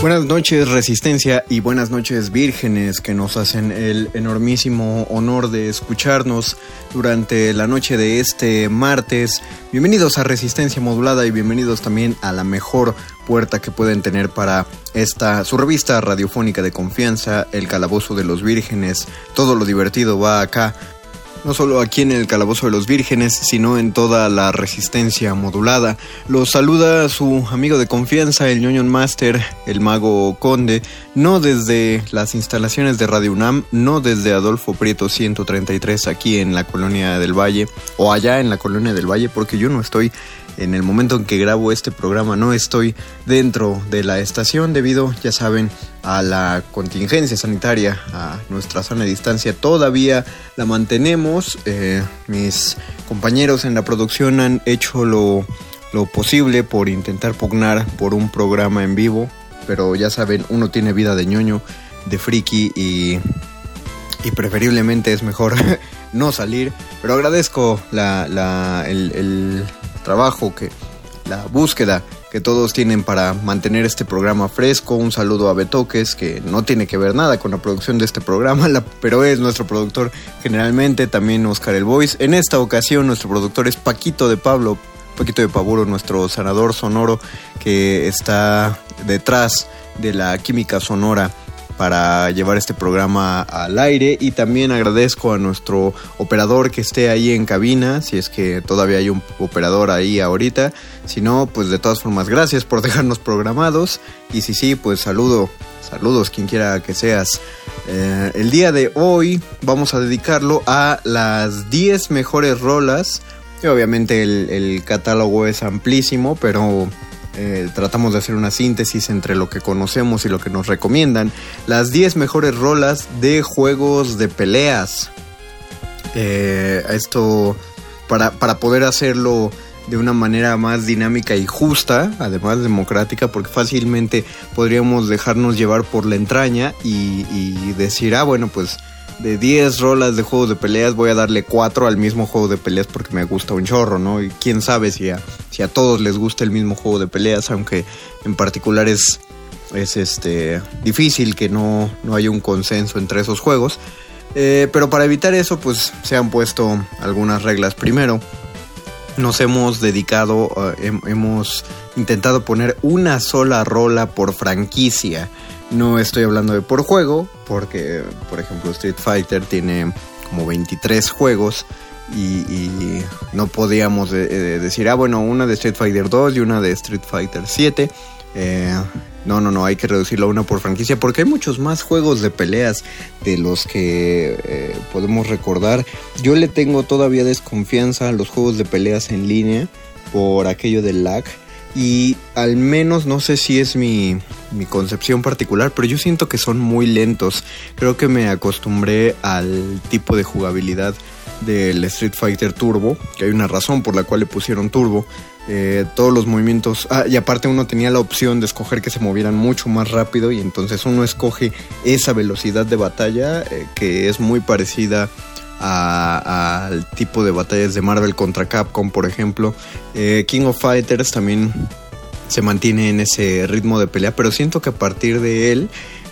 Buenas noches Resistencia y buenas noches vírgenes que nos hacen el enormísimo honor de escucharnos durante la noche de este martes. Bienvenidos a Resistencia Modulada y bienvenidos también a la mejor puerta que pueden tener para esta su revista radiofónica de confianza, El Calabozo de los Vírgenes. Todo lo divertido va acá no solo aquí en el Calabozo de los Vírgenes, sino en toda la resistencia modulada. Los saluda su amigo de confianza, el ñoño Master, el mago Conde, no desde las instalaciones de Radio UNAM, no desde Adolfo Prieto 133 aquí en la colonia del Valle, o allá en la colonia del Valle, porque yo no estoy en el momento en que grabo este programa no estoy dentro de la estación debido, ya saben, a la contingencia sanitaria, a nuestra zona de distancia. Todavía la mantenemos. Eh, mis compañeros en la producción han hecho lo, lo posible por intentar pugnar por un programa en vivo. Pero ya saben, uno tiene vida de ñoño, de friki y, y preferiblemente es mejor no salir. Pero agradezco la, la, el, el trabajo, que la búsqueda que todos tienen para mantener este programa fresco. Un saludo a Betoques, que no tiene que ver nada con la producción de este programa, pero es nuestro productor generalmente, también Oscar El Voice. En esta ocasión nuestro productor es Paquito de Pablo, Paquito de Paburo, nuestro sanador sonoro que está detrás de la química sonora para llevar este programa al aire y también agradezco a nuestro operador que esté ahí en cabina, si es que todavía hay un operador ahí ahorita, si no, pues de todas formas gracias por dejarnos programados y si sí, pues saludo, saludos quien quiera que seas. Eh, el día de hoy vamos a dedicarlo a las 10 mejores rolas. Y obviamente el, el catálogo es amplísimo, pero eh, tratamos de hacer una síntesis entre lo que conocemos y lo que nos recomiendan. Las 10 mejores rolas de juegos de peleas. Eh, esto para, para poder hacerlo de una manera más dinámica y justa, además democrática, porque fácilmente podríamos dejarnos llevar por la entraña y, y decir, ah, bueno, pues de 10 rolas de juegos de peleas voy a darle 4 al mismo juego de peleas porque me gusta un chorro, ¿no? Y quién sabe si a, si a todos les gusta el mismo juego de peleas, aunque en particular es, es este, difícil que no, no haya un consenso entre esos juegos. Eh, pero para evitar eso, pues se han puesto algunas reglas. Primero, nos hemos dedicado, uh, hemos intentado poner una sola rola por franquicia. No estoy hablando de por juego, porque por ejemplo Street Fighter tiene como 23 juegos y, no podíamos de, de decir, ah bueno, una de Street Fighter 2 y una de Street Fighter 7. Eh, no, no, no, hay que reducirlo a una por franquicia porque hay muchos más juegos de peleas de los que eh, podemos recordar. Yo le tengo todavía desconfianza a los juegos de peleas en línea por aquello del lag. Y al menos no sé si es mi, mi, concepción particular, pero yo siento que son muy lentos. Creo que me acostumbré al tipo de jugabilidad del Street Fighter Turbo, que hay una razón por la cual le pusieron Turbo. Eh, todos los movimientos, ah, y aparte uno tenía la opción de escoger que se movieran mucho más rápido y entonces uno escoge esa velocidad de batalla eh, que es muy parecida al tipo de batallas de Marvel contra Capcom, por ejemplo. Eh, King of Fighters también se mantiene en ese ritmo de pelea, pero siento que a partir de él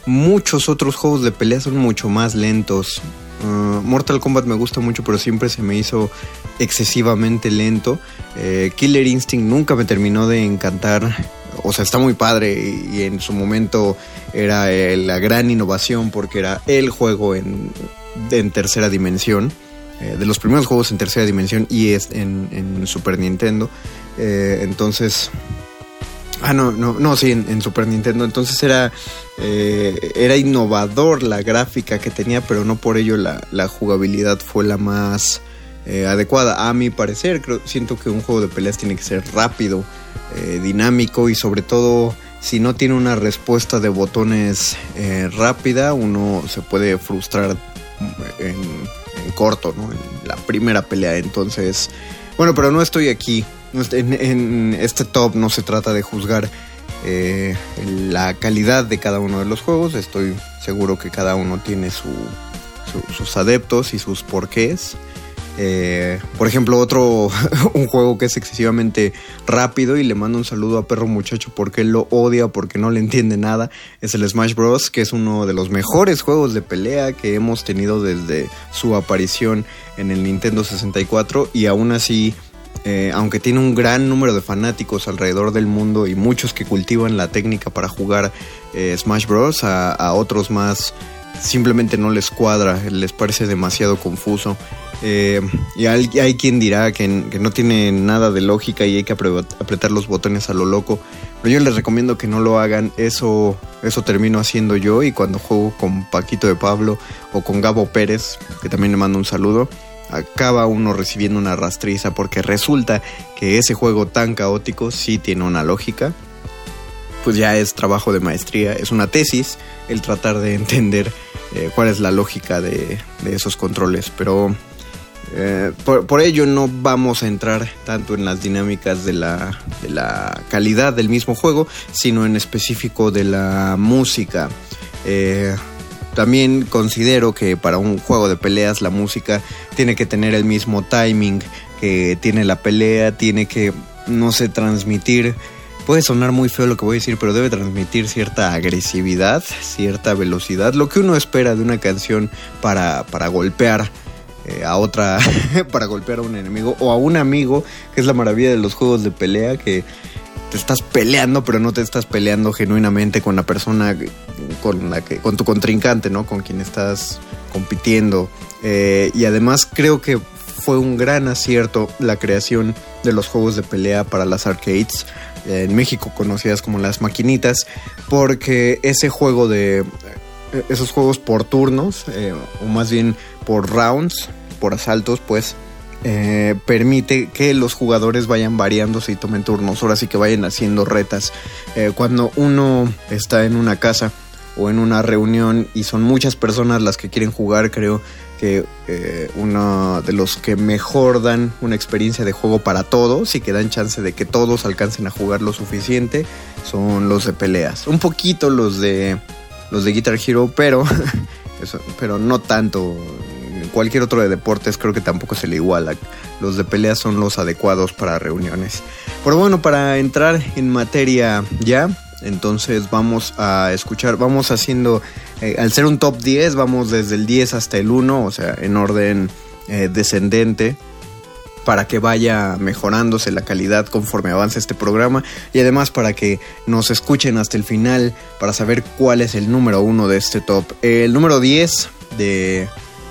muchos otros juegos de pelea son mucho más lentos. Uh, Mortal Kombat me gusta mucho, pero siempre se me hizo excesivamente lento. Eh, Killer Instinct nunca me terminó de encantar. O sea, está muy padre y, en su momento era eh, la gran innovación porque era el juego en, tercera dimensión. Eh, de los primeros juegos en tercera dimensión y es en, Super Nintendo. entonces, Ah, no, no, no, sí, en, Super Nintendo. Entonces era, eh, era innovador la gráfica que tenía, pero no por ello la, jugabilidad fue la más eh, adecuada. A mi parecer, siento que un juego de peleas tiene que ser rápido, eh, dinámico y sobre todo si no tiene una respuesta de botones rápida, uno se puede frustrar en, en corto, ¿no? En la primera pelea. Entonces, bueno, pero no estoy aquí en, este top no se trata de juzgar eh, la calidad de cada uno de los juegos. Estoy seguro que cada uno tiene sus adeptos y sus porqués. Eh, por ejemplo, otro, un juego que es excesivamente rápido y le mando un saludo a Perro Muchacho porque él lo odia, porque no le entiende nada, es el Smash Bros., que es uno de los mejores juegos de pelea que hemos tenido desde su aparición en el Nintendo 64 y aún así eh, aunque tiene un gran número de fanáticos alrededor del mundo y muchos que cultivan la técnica para jugar eh, Smash Bros. A, otros más simplemente no les cuadra, les parece demasiado confuso. Eh, y hay, quien dirá que, no tiene nada de lógica y hay que apretar los botones a lo loco. Pero yo les recomiendo que no lo hagan. Eso, eso termino haciendo yo. Y cuando juego con Paquito de Pablo o con Gabo Pérez, que también le mando un saludo, acaba uno recibiendo una rastriza porque resulta que ese juego tan caótico sí tiene una lógica. Pues ya es trabajo de maestría, es una tesis el tratar de entender eh, cuál es la lógica de, esos controles. Pero eh, por, ello no vamos a entrar tanto en las dinámicas de la, de la calidad del mismo juego, sino en específico de la música. Eh, también considero que para un juego de peleas la música tiene que tener el mismo timing que tiene la pelea, tiene que, no sé, transmitir puede sonar muy feo lo que voy a decir, pero debe transmitir cierta agresividad, cierta velocidad, lo que uno espera de una canción para, para golpear eh, a otra, para golpear a un enemigo o a un amigo, que es la maravilla de los juegos de pelea, que te estás peleando, pero no te estás peleando genuinamente con la persona con la que, con tu contrincante, ¿no? Con quien estás compitiendo. Eh, y además creo que fue un gran acierto la creación de los juegos de pelea para las arcades. Eh, en México conocidas como las maquinitas, porque ese juego de eh, esos juegos por turnos, o más bien por rounds, por asaltos, pues eh, permite que los jugadores vayan variándose y tomen turnos, ahora sí que vayan haciendo retas. Eh, cuando uno está en una casa o en una reunión y son muchas personas las que quieren jugar, creo que eh, uno de los que mejor dan una experiencia de juego para todos y que dan chance de que todos alcancen a jugar lo suficiente son los de peleas. Un poquito los de los de Guitar Hero, pero pero no tanto cualquier otro de deportes creo que tampoco se le iguala. Los de pelea son los adecuados para reuniones. Pero bueno, para entrar en materia ya, entonces vamos a escuchar, vamos haciendo, eh, al ser un top 10, vamos desde el 10 hasta el 1, o sea, en orden eh, descendente para que vaya mejorándose la calidad conforme avance este programa y además para que nos escuchen hasta el final para saber cuál es el número uno de este top. El número 10 de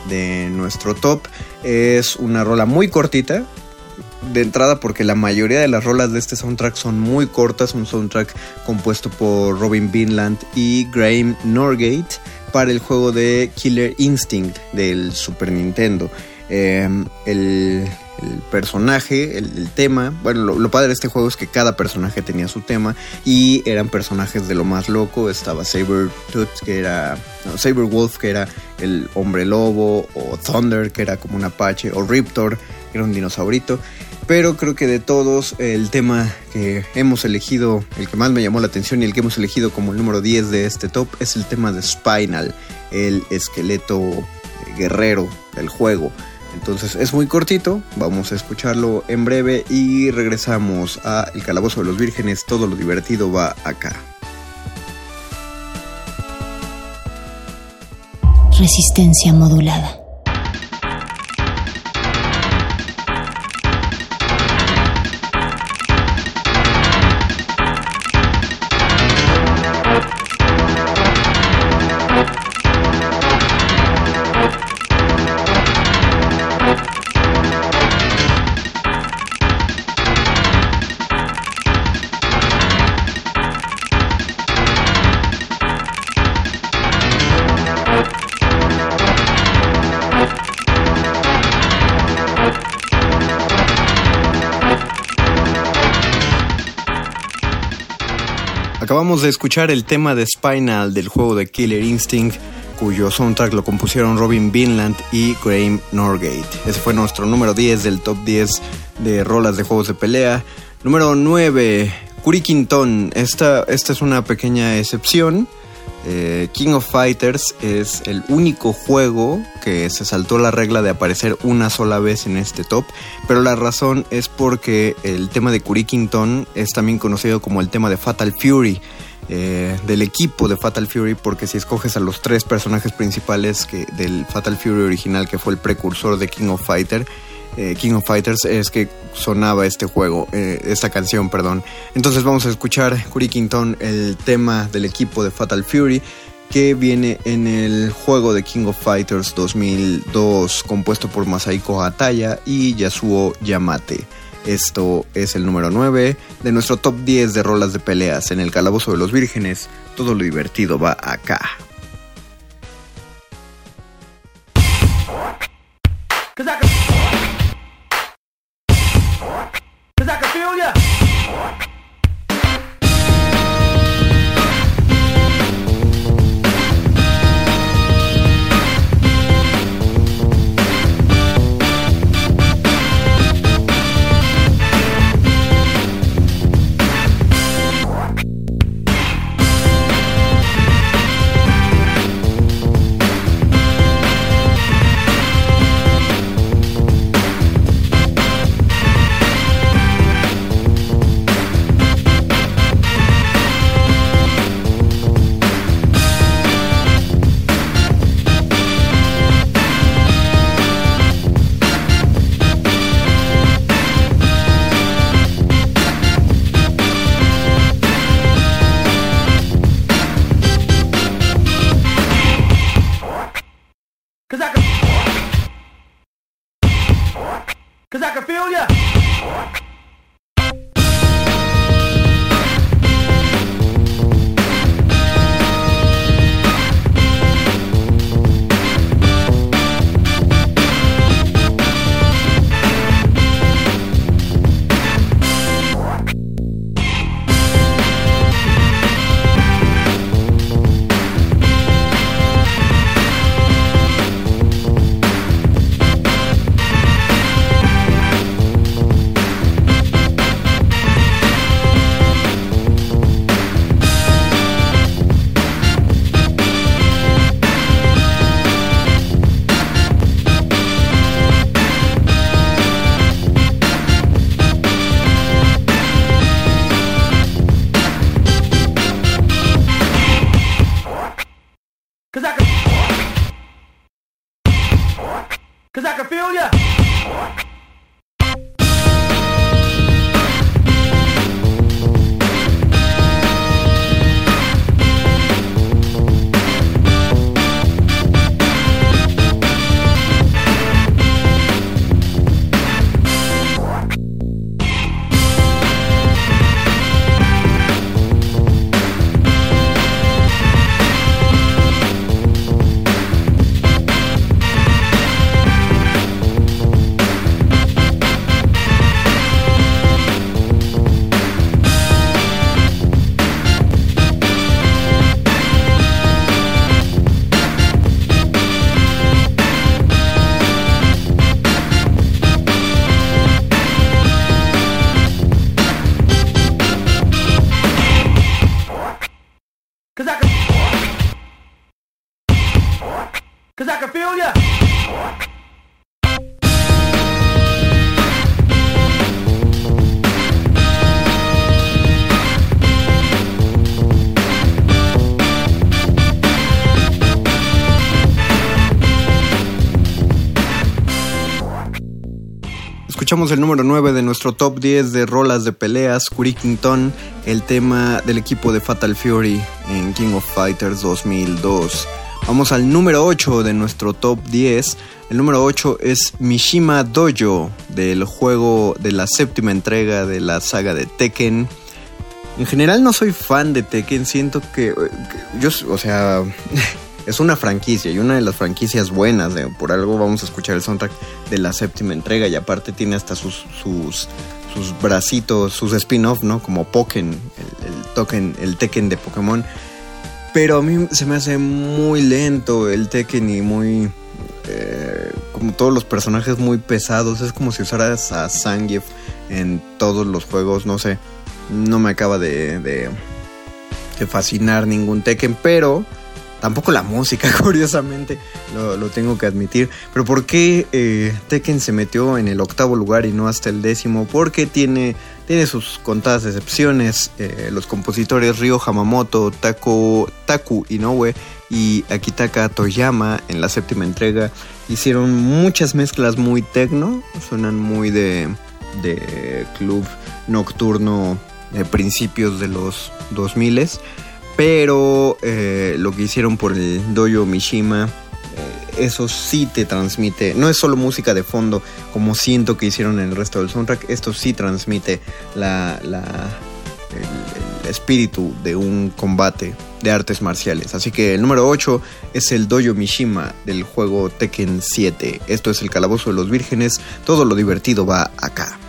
de nuestro top. Es una rola muy cortita. De entrada porque la mayoría de las rolas de este soundtrack son muy cortas. Un soundtrack compuesto por Robin Vinland y Graham Norgate para el juego de Killer Instinct del Super Nintendo. Eh, el personaje, el, tema. Bueno, lo, padre de este juego es que cada personaje tenía su tema y eran personajes de lo más loco. Estaba Saber que era. Saber Wolf, que era el hombre lobo, o Thunder, que era como un apache, o Riptor, que era un dinosaurito. Pero creo que de todos, el tema que hemos elegido, el que más me llamó la atención y el que hemos elegido como el número 10 de este top es el tema de Spinal, el esqueleto guerrero del juego. Entonces es muy cortito, vamos a escucharlo en breve y regresamos a El Calabozo de los Vírgenes, todo lo divertido va acá. Resistencia modulada. Acabamos de escuchar el tema de Spinal del juego de Killer Instinct, cuyo soundtrack lo compusieron Robin Vinland y Graham Norgate. Ese fue nuestro número 10 del top 10 de rolas de juegos de pelea. Número 9, Kurikinton. Esta, esta es una pequeña excepción. Eh, King of Fighters es el único juego que se saltó la regla de aparecer una sola vez en este top, pero la razón es porque el tema de Kurikington es también conocido como el tema de Fatal Fury. Eh, del equipo de Fatal Fury porque si escoges a los tres personajes principales que, del Fatal Fury original que fue el precursor de King of Fighter eh, King of Fighters es que sonaba este juego, eh, esta canción, perdón. Entonces vamos a escuchar Kington, el tema del equipo de Fatal Fury que viene en el juego de King of Fighters 2002 compuesto por Masaiko Ataya y Yasuo Yamate. Esto es el número 9 de nuestro top 10 de rolas de peleas en el Calabozo de los Vírgenes. Todo lo divertido va acá. Escuchamos el número 9 de nuestro top 10 de rolas de peleas, Curikington, el tema del equipo de Fatal Fury en King of Fighters 2002. Vamos al número 8 de nuestro top 10. El número 8 es Mishima Dojo, del juego de la séptima entrega de la saga de Tekken. En general no soy fan de Tekken, siento que, que yo, o sea, es una franquicia y una de las franquicias buenas. por algo vamos a escuchar el soundtrack de la séptima entrega y aparte tiene hasta sus, sus, sus bracitos, sus spin-off, ¿no? Como Pokken, el, toquen el Tekken de Pokémon. Pero a mí se me hace muy lento el Tekken y muy... Eh, como todos los personajes muy pesados. Es como si usaras a Zangief en todos los juegos. No sé. No me acaba de, de, de fascinar ningún Tekken. Pero Tampoco la música, curiosamente, lo, tengo que admitir. Pero ¿por qué eh, Tekken se metió en el octavo lugar y no hasta el décimo? Porque tiene, tiene sus contadas excepciones. Eh, los compositores Ryo Hamamoto, Taku, Taku Inoue y Akitaka Toyama en la séptima entrega hicieron muchas mezclas muy tecno. Suenan muy de, de club nocturno de principios de los 2000 pero eh, lo que hicieron por el Dojo Mishima, eh, eso sí te transmite. No es solo música de fondo, como siento que hicieron en el resto del soundtrack. Esto sí transmite la, el, espíritu de un combate de artes marciales. Así que el número 8 es el Dojo Mishima del juego Tekken 7. Esto es el Calabozo de los Vírgenes. Todo lo divertido va acá.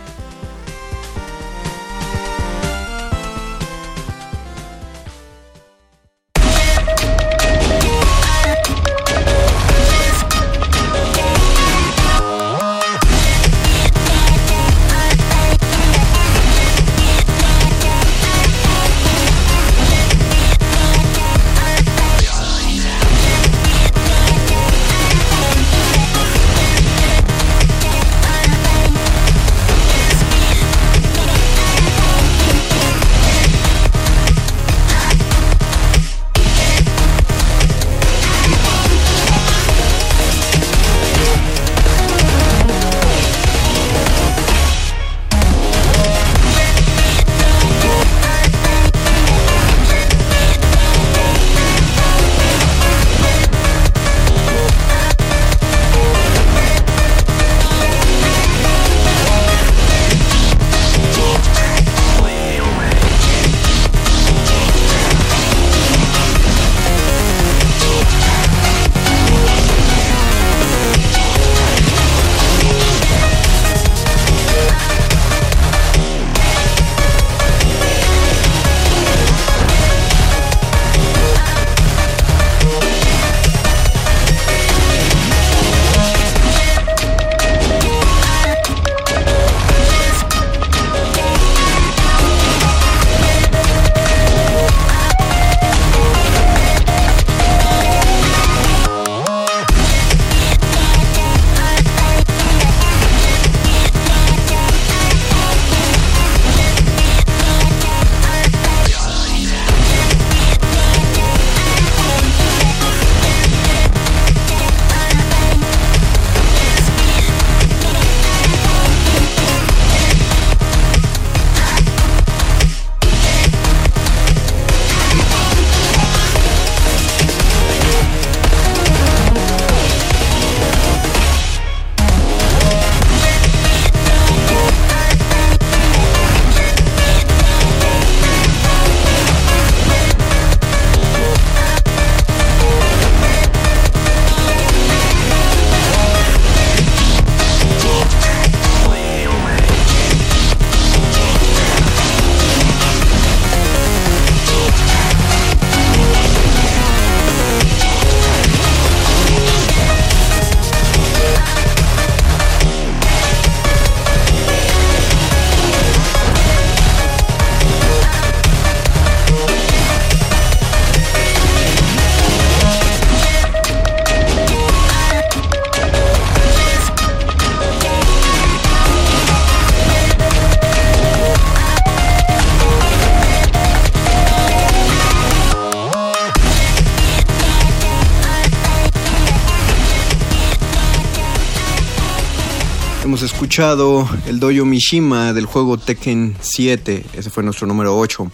El Dojo Mishima del juego Tekken 7. Ese fue nuestro número 8.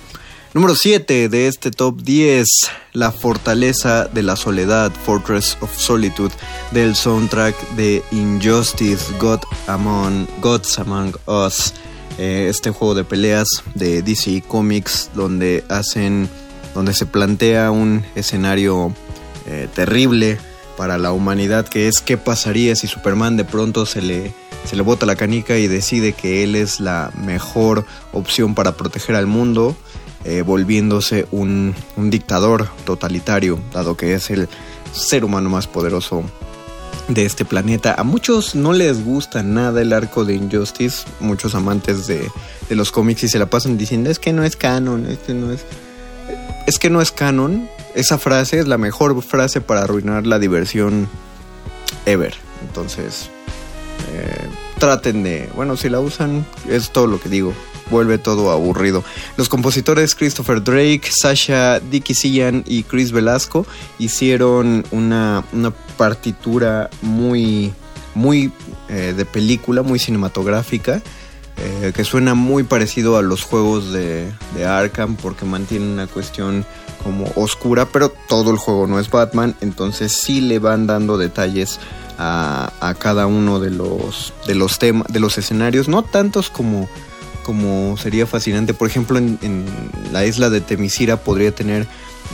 Número 7 de este top 10, La Fortaleza de la Soledad, Fortress of Solitude, del soundtrack de Injustice, God Among, Gods Among Us. Eh, este juego de peleas de DC Comics donde hacen, donde se plantea un escenario eh, terrible para la humanidad que es qué pasaría si Superman de pronto se le se le bota la canica y decide que él es la mejor opción para proteger al mundo eh, volviéndose un, un dictador totalitario, dado que es el ser humano más poderoso de este planeta. A muchos no les gusta nada el arco de Injustice, muchos amantes de, de los cómics y se la pasan diciendo es que no es canon, es que no es... Es que no es canon. Esa frase es la mejor frase para arruinar la diversión ever. Entonces, traten de... Bueno, si la usan, es todo lo que digo. Vuelve todo aburrido. Los compositores Christopher Drake, Sasha Dickisian y Chris Velasco hicieron una, una partitura muy, muy eh, de película, muy cinematográfica. Eh, que suena muy parecido a los juegos de, de, Arkham porque mantiene una cuestión como oscura, pero todo el juego no es Batman, entonces sí le van dando detalles a, cada uno de los de los temas, de los escenarios, no tantos como como sería fascinante. Por ejemplo, en, la isla de Temisira podría tener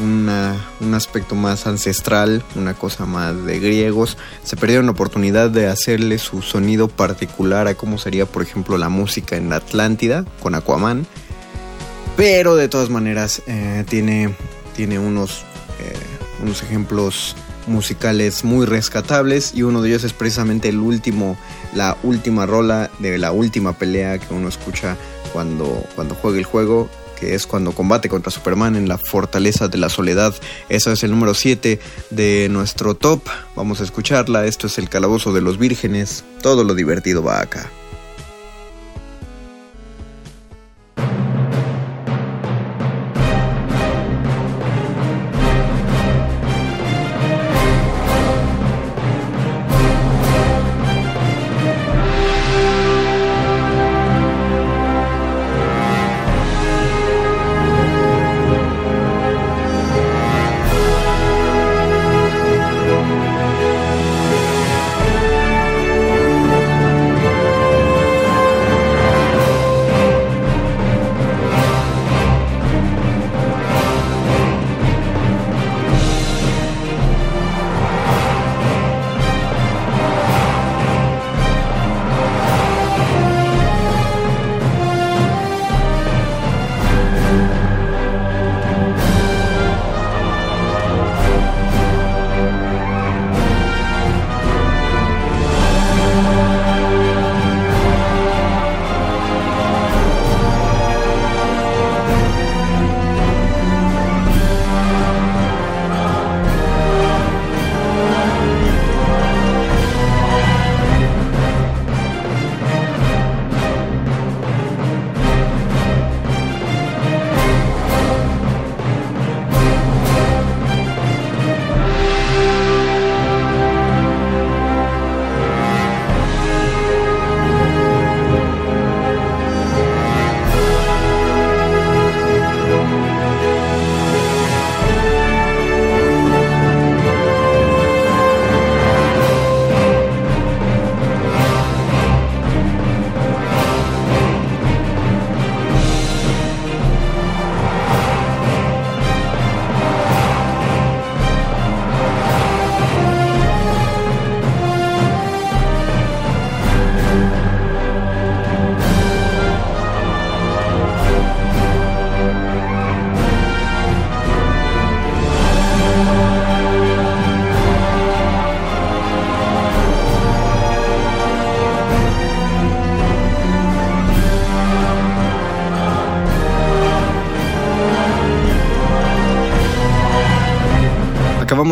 una, un aspecto más ancestral, una cosa más de griegos. Se perdieron la oportunidad de hacerle su sonido particular a cómo sería, por ejemplo, la música en Atlántida con Aquaman. Pero de todas maneras eh, tiene, tiene unos, eh, unos ejemplos musicales muy rescatables y uno de ellos es precisamente el último, la última rola de la última pelea que uno escucha cuando, cuando juega el juego que es cuando combate contra Superman en la Fortaleza de la Soledad. Eso es el número 7 de nuestro top. Vamos a escucharla. Esto es el Calabozo de los Vírgenes. Todo lo divertido va acá.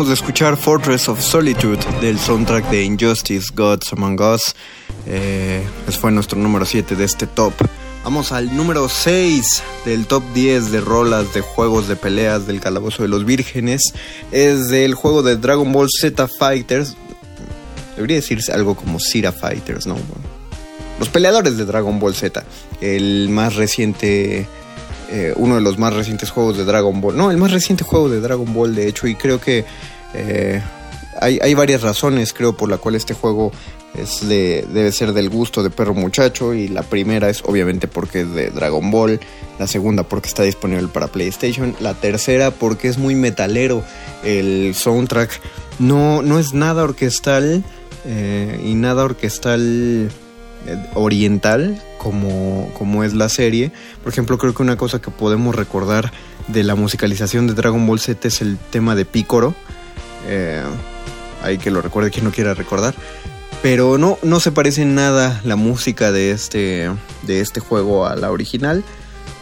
De escuchar Fortress of Solitude del soundtrack de Injustice Gods Among Us. Eh, ese fue nuestro número 7 de este top. Vamos al número 6 del top 10 de rolas de juegos de peleas del Calabozo de los Vírgenes. Es del juego de Dragon Ball Z Fighters. Debería decirse algo como Zira Fighters, ¿no? Los peleadores de Dragon Ball Z. El más reciente eh, uno de los más recientes juegos de Dragon Ball. No, el más reciente juego de Dragon Ball, de hecho, y creo que eh, hay, varias razones, creo, por la cual este juego es de, debe ser del gusto de perro muchacho. Y la primera es obviamente porque es de Dragon Ball. La segunda porque está disponible para PlayStation. La tercera porque es muy metalero. El soundtrack no, no es nada orquestal. Eh, y nada orquestal oriental como, como es la serie. Por ejemplo, creo que una cosa que podemos recordar de la musicalización de Dragon Ball Z es el tema de Picoro. Eh, hay que lo recuerde quien no quiera recordar. Pero no, no se parece nada la música de este, de este juego a la original.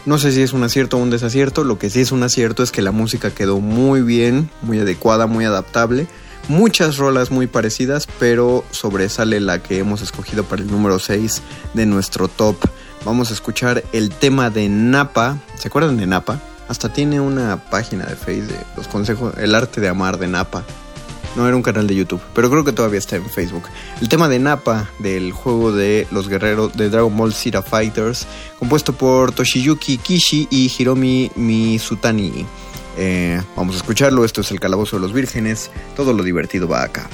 No sé si es un acierto o un desacierto. Lo que sí es un acierto es que la música quedó muy bien, muy adecuada, muy adaptable. Muchas rolas muy parecidas, pero sobresale la que hemos escogido para el número 6 de nuestro top. Vamos a escuchar el tema de Napa. ¿Se acuerdan de Napa? Hasta tiene una página de Facebook los consejos, el arte de amar de Napa. No era un canal de YouTube, pero creo que todavía está en Facebook. El tema de Napa del juego de los guerreros de Dragon Ball Z Fighters, compuesto por Toshiyuki Kishi y Hiromi Mizutani. Eh, vamos a escucharlo, esto es el Calabozo de los Vírgenes, todo lo divertido va acá.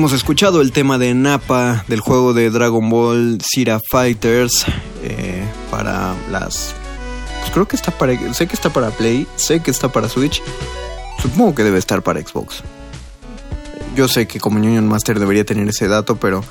Hemos escuchado el tema de Nappa del juego de Dragon Ball Zira Fighters eh, para las... Pues creo que está para... Sé que está para Play, sé que está para Switch. Supongo que debe estar para Xbox. Yo sé que como Union Master debería tener ese dato, pero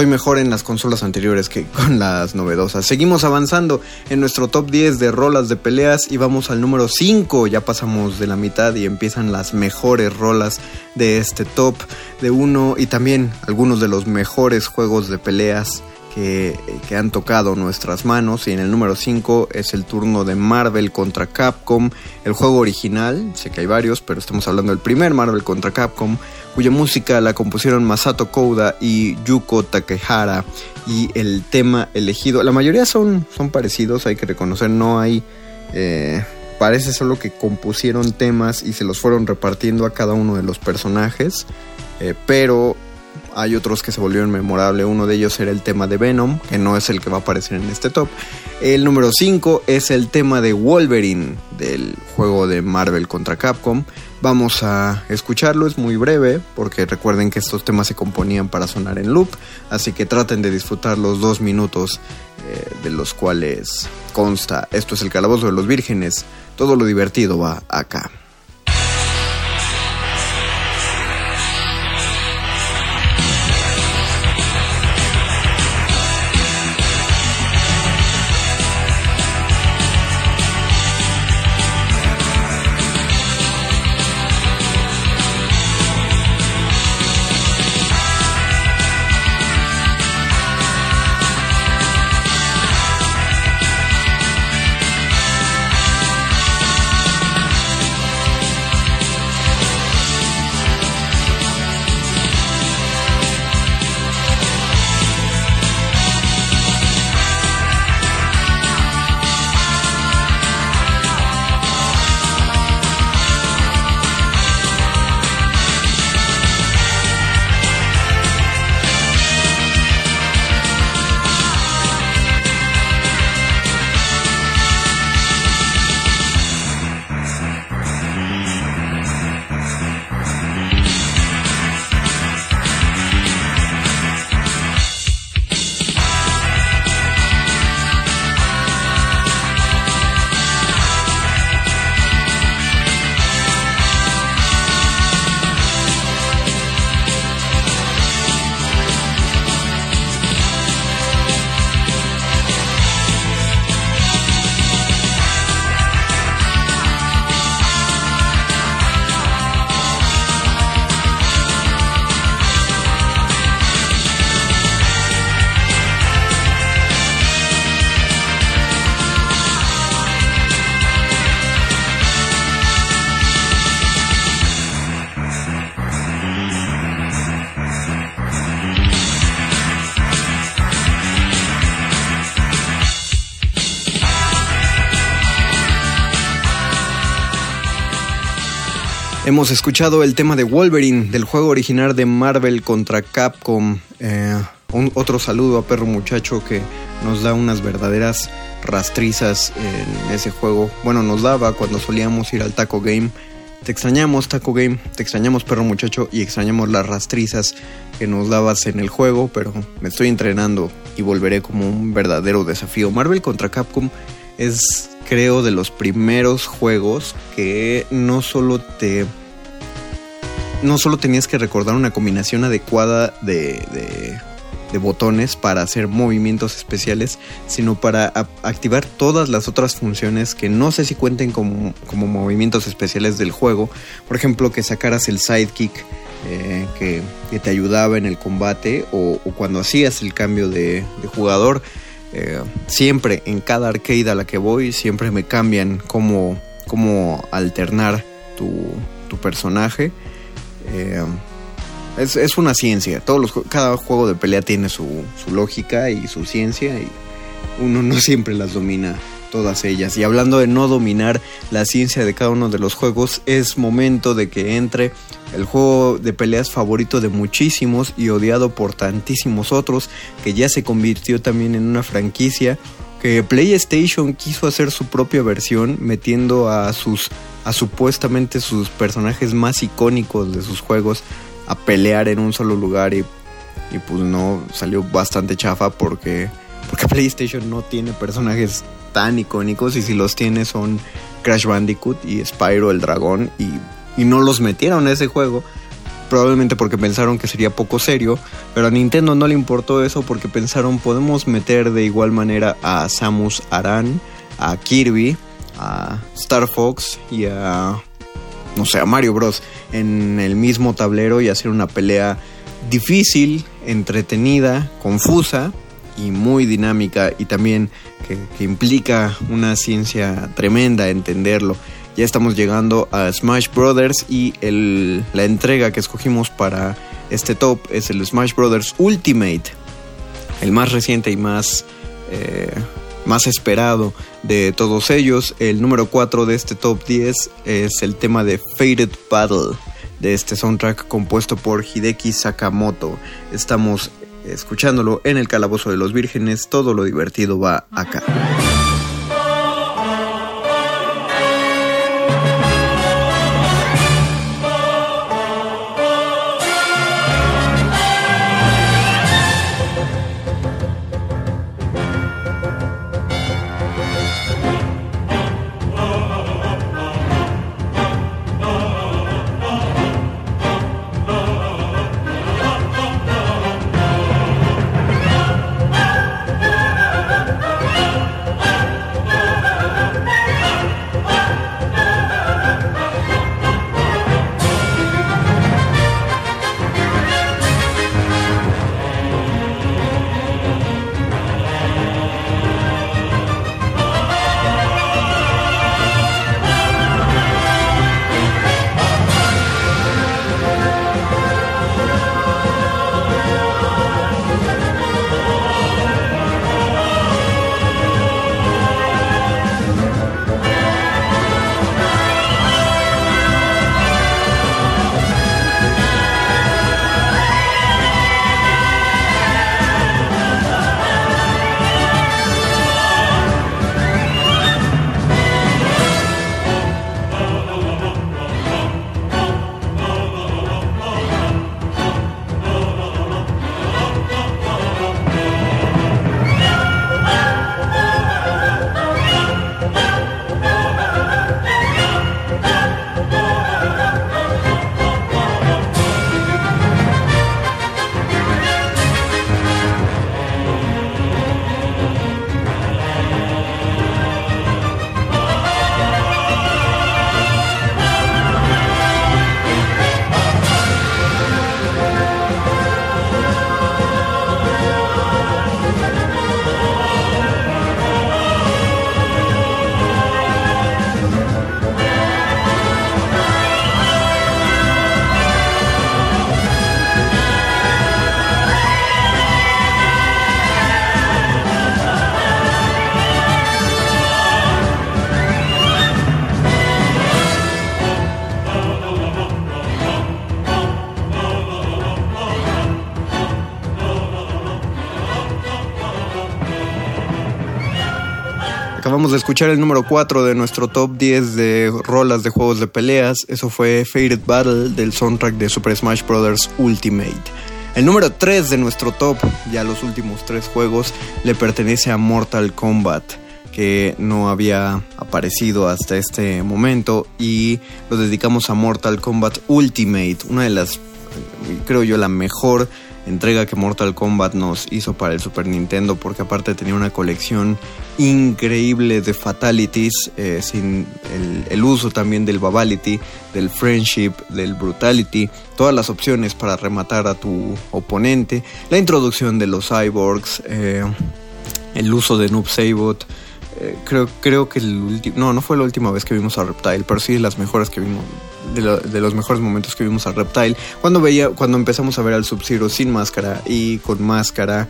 soy mejor en las consolas anteriores que con las novedosas. Seguimos avanzando en nuestro top 10 de rolas de peleas y vamos al número 5. Ya pasamos de la mitad y empiezan las mejores rolas de este top de uno y también algunos de los mejores juegos de peleas que, han tocado nuestras manos. Y en el número 5 es el turno de Marvel contra Capcom, el juego original. Sé que hay varios, pero estamos hablando del primer Marvel contra Capcom, cuya música la compusieron Masato Kouda y Yuko Takehara. Y el tema elegido, la mayoría son, son parecidos, hay que reconocer, no hay. Eh, parece solo que compusieron temas y se los fueron repartiendo a cada uno de los personajes. Eh, pero hay otros que se volvieron memorables. Uno de ellos era el tema de Venom, que no es el que va a aparecer en este top. El número 5 es el tema de Wolverine del juego de Marvel contra Capcom. Vamos a escucharlo, es muy breve, porque recuerden que estos temas se componían para sonar en loop, así que traten de disfrutar los dos minutos eh, de los cuales consta. Esto es el Calabozo de los Vírgenes, todo lo divertido va acá. Hemos escuchado el tema de Wolverine del juego original de Marvel contra Capcom. Eh, un, otro saludo a Perro Muchacho que nos da unas verdaderas rastrizas en ese juego. Bueno, nos daba cuando solíamos ir al Taco Game. Te extrañamos Taco Game, te extrañamos Perro Muchacho y extrañamos las rastrizas que nos dabas en el juego, pero me estoy entrenando y volveré como un verdadero desafío. Marvel contra Capcom es creo de los primeros juegos que no solo te no solo tenías que recordar una combinación adecuada de, botones para hacer movimientos especiales, sino para activar todas las otras funciones que no sé si cuenten como, movimientos especiales del juego. Por ejemplo, que sacaras el sidekick eh, que, te ayudaba en el combate o, cuando hacías el cambio de, jugador. Eh, siempre en cada arcade a la que voy, siempre me cambian cómo, cómo alternar tu, tu personaje. Eh, es, una ciencia. Todos los, cada juego de pelea tiene su, lógica y su ciencia y uno no siempre las domina todas ellas. Y hablando de no dominar la ciencia de cada uno de los juegos, es momento de que entre el juego de peleas favorito de muchísimos y odiado por tantísimos otros, que ya se convirtió también en una franquicia que PlayStation quiso hacer su propia versión metiendo a sus a supuestamente sus personajes más icónicos de sus juegos a pelear en un solo lugar y, y pues no, salió bastante chafa porque, porque PlayStation no tiene personajes tan icónicos y si los tiene son Crash Bandicoot y Spyro el dragón y, y no los metieron a ese juego probablemente porque pensaron que sería poco serio, pero a Nintendo no le importó eso porque pensaron podemos meter de igual manera a Samus Aran, a Kirby, a Star Fox y a no sé, a Mario Bros en el mismo tablero y hacer una pelea difícil, entretenida, confusa y muy dinámica y también que, implica una ciencia tremenda entenderlo. Ya estamos llegando a Smash Brothers y el, la entrega que escogimos para este top es el Smash Brothers Ultimate, el más reciente y más, eh, más esperado de todos ellos. El número 4 de este top 10 es el tema de Faded Battle de este soundtrack compuesto por Hideki Sakamoto. Estamos escuchándolo en el Calabozo de los Vírgenes. Todo lo divertido va acá. Escuchar el número 4 de nuestro top 10 de rolas de juegos de peleas. Eso fue Faded Battle del soundtrack de Super Smash Bros. Ultimate. El número 3 de nuestro top, ya los últimos tres juegos, le pertenece a Mortal Kombat, que no había aparecido hasta este momento y lo dedicamos a Mortal Kombat Ultimate, una de las, creo yo, la mejor entrega que Mortal Kombat nos hizo para el Super Nintendo porque aparte tenía una colección increíble de fatalities eh, sin el, uso también del babality del friendship del brutality todas las opciones para rematar a tu oponente la introducción de los cyborgs eh, el uso de Noob Saibot eh, creo, creo que el último. No, no fue la última vez que vimos a Reptile, pero sí las mejores que vimos. De, de los mejores momentos que vimos a Reptile. Cuando veía, cuando empezamos a ver al Sub-Zero sin máscara y con máscara.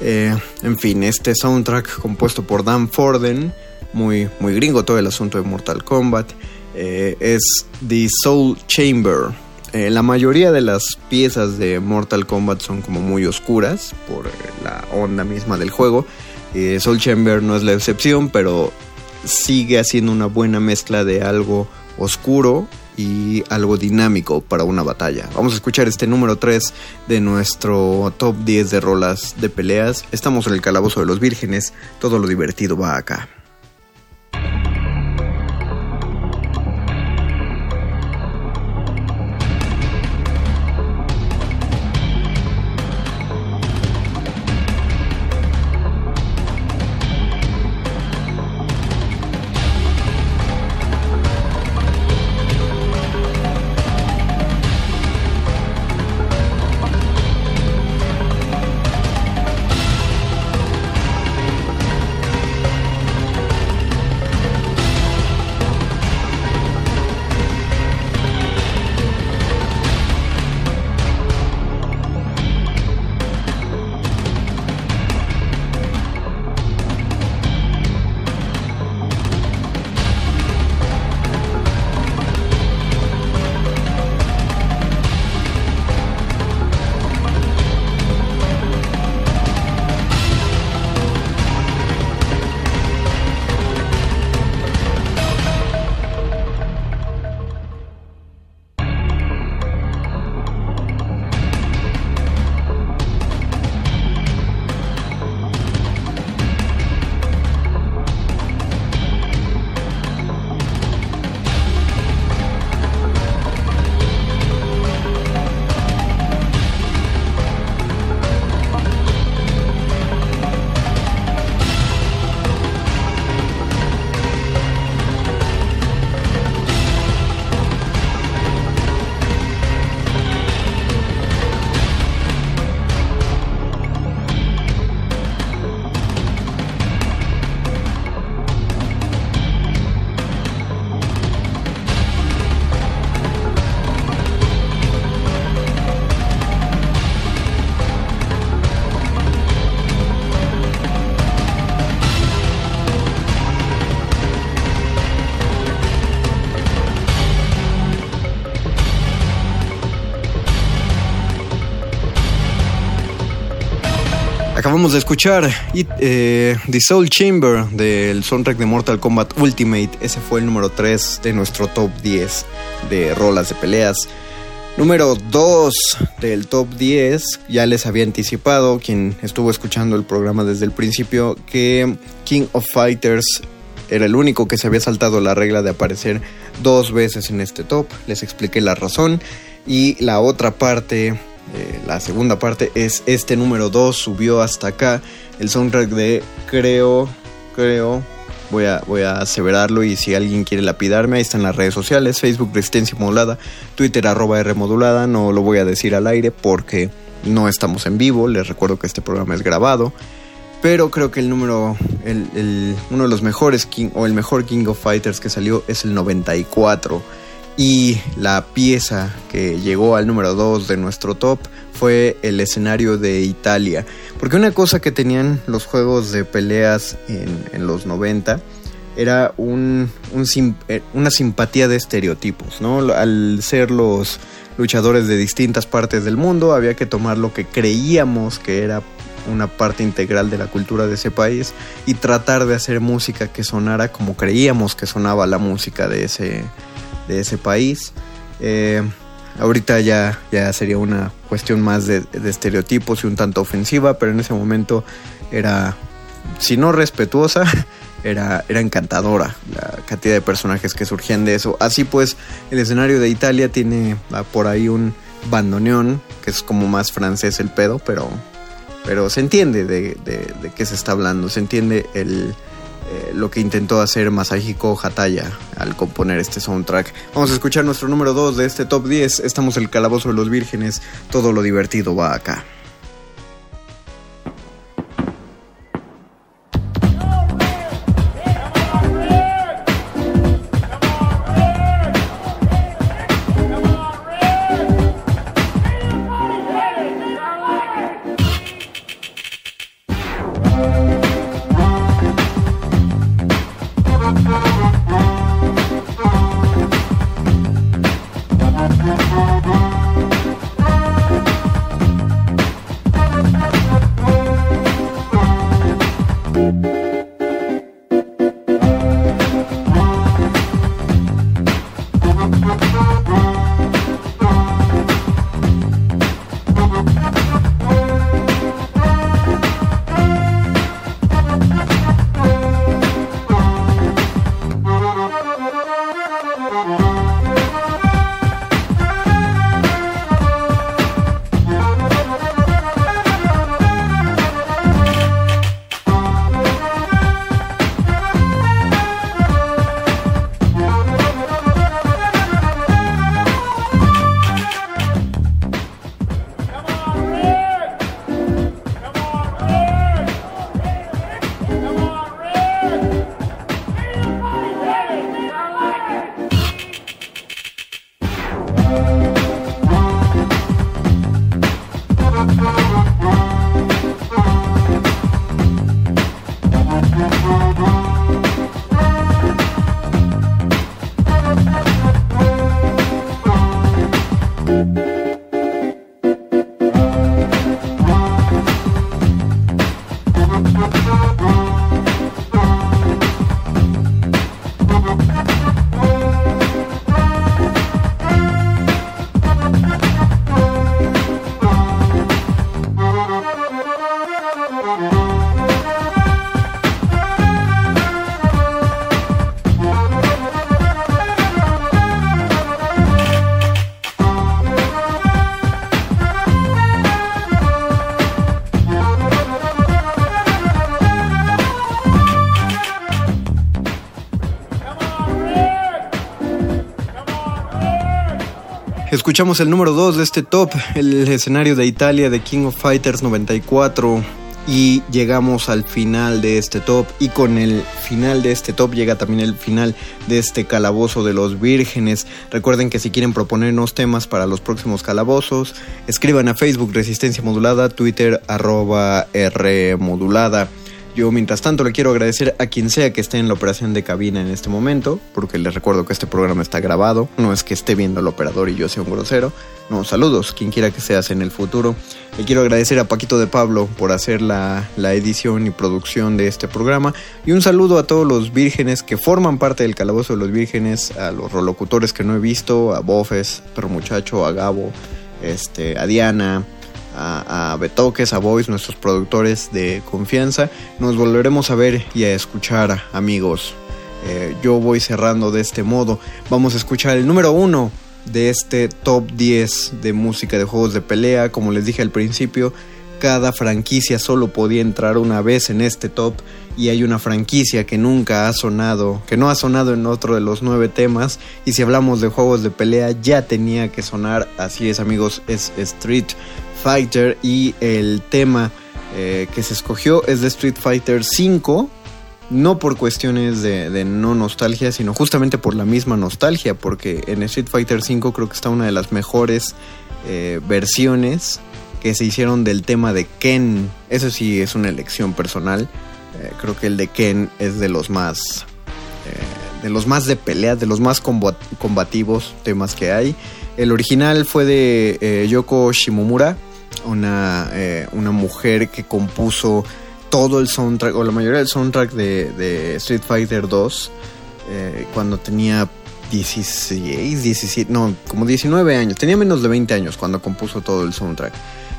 Eh, en fin, este soundtrack compuesto por Dan Forden. Muy, muy gringo todo el asunto de Mortal Kombat. Eh, es The Soul Chamber. Eh, la mayoría de las piezas de Mortal Kombat son como muy oscuras por la onda misma del juego. Soul Chamber no es la excepción, pero sigue haciendo una buena mezcla de algo oscuro y algo dinámico para una batalla. Vamos a escuchar este número 3 de nuestro top 10 de rolas de peleas. Estamos en el calabozo de los vírgenes, todo lo divertido va acá. Acabamos de escuchar eh, The Soul Chamber del soundtrack de Mortal Kombat Ultimate. Ese fue el número 3 de nuestro top 10 de rolas de peleas. Número 2 del top 10, ya les había anticipado, quien estuvo escuchando el programa desde el principio, que King of Fighters era el único que se había saltado la regla de aparecer dos veces en este top. Les expliqué la razón. Y la otra parte eh, la segunda parte es este número 2, subió hasta acá. El soundtrack de creo, creo, voy a, voy a aseverarlo y si alguien quiere lapidarme, ahí están las redes sociales, Facebook Resistencia Modulada, Twitter arroba R Modulada, no lo voy a decir al aire porque no estamos en vivo, les recuerdo que este programa es grabado. Pero creo que el número, el, uno de los mejores King, o el mejor King of Fighters que salió es el 94 y la pieza que llegó al número 2 de nuestro top fue el escenario de Italia. Porque una cosa que tenían los juegos de peleas en, los 90 era un, eh, una simpatía de estereotipos, ¿no? Al ser los luchadores de distintas partes del mundo, había que tomar lo que creíamos que era una parte integral de la cultura de ese país y tratar de hacer música que sonara como creíamos que sonaba la música de ese, de ese país. Eh, ahorita ya, ya sería una cuestión más de, estereotipos y un tanto ofensiva, pero en ese momento era, si no respetuosa, era, era encantadora la cantidad de personajes que surgían de eso. Así pues, el escenario de Italia tiene ah, por ahí un bandoneón, que es como más francés el pedo, pero, pero se entiende de, de, de qué se está hablando, se entiende el eh, lo que intentó hacer Masahiko Hataya al componer este soundtrack. Vamos a escuchar nuestro número 2 de este top 10. Estamos el calabozo de los vírgenes. Todo lo divertido va acá. Escuchamos el número 2 de este top, el escenario de Italia de King of Fighters 94 y llegamos al final de este top y con el final de este top llega también el final de este calabozo de los vírgenes. Recuerden que si quieren proponernos temas para los próximos calabozos, escriban a Facebook Resistencia Modulada, Twitter arroba R Modulada. Yo, mientras tanto, le quiero agradecer a quien sea que esté en la operación de cabina en este momento, porque les recuerdo que este programa está grabado, no es que esté viendo al operador y yo sea un grosero. No, saludos, quien quiera que seas en el futuro. Le quiero agradecer a Paquito de Pablo por hacer la, la edición y producción de este programa. Y un saludo a todos los vírgenes que forman parte del calabozo de los vírgenes, a los rolocutores que no he visto, a Bofes, Perro Muchacho, a Gabo, este, a Diana, a, Betoques, a Boys, nuestros productores de confianza. Nos volveremos a ver y a escuchar, amigos. Eh, yo voy cerrando de este modo. Vamos a escuchar el número uno de este top 10 de música de juegos de pelea. Como les dije al principio, cada franquicia solo podía entrar una vez en este top y hay una franquicia que nunca ha sonado, que no ha sonado en otro de los nueve temas y si hablamos de juegos de pelea ya tenía que sonar, así es amigos, es Street Fighter y el tema eh, que se escogió es de Street Fighter 5 no por cuestiones de, no nostalgia, sino justamente por la misma nostalgia, porque en Street Fighter 5 creo que está una de las mejores eh, versiones que se hicieron del tema de Ken. Eso sí es una elección personal. Eh, creo que el de Ken es de los más de los más de pelea, de los más combativos temas que hay. El original fue de Yoko Shimomura, una, eh, una mujer que compuso todo el soundtrack, o la mayoría del soundtrack de, Street Fighter 2, eh, cuando tenía 16, 17, no, como 19 años, tenía menos de 20 años cuando compuso todo el soundtrack.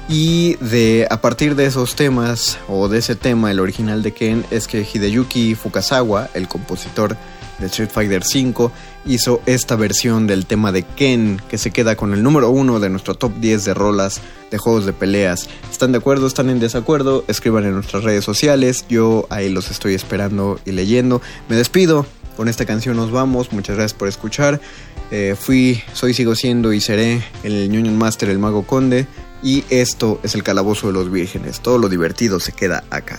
Y de a partir de esos temas, o de ese tema, el original de Ken, es que Hideyuki Fukasawa, el compositor de Street Fighter V, hizo esta versión del tema de Ken, que se queda con el número uno de nuestro top 10 de rolas de juegos de peleas. ¿Están de acuerdo? ¿Están en desacuerdo? Escriban en nuestras redes sociales, yo ahí los estoy esperando y leyendo. Me despido, con esta canción nos vamos, muchas gracias por escuchar. Eh, fui, soy, sigo siendo y seré el Union Master, el Mago Conde, y esto es el Calabozo de los Vírgenes. Todo lo divertido se queda acá.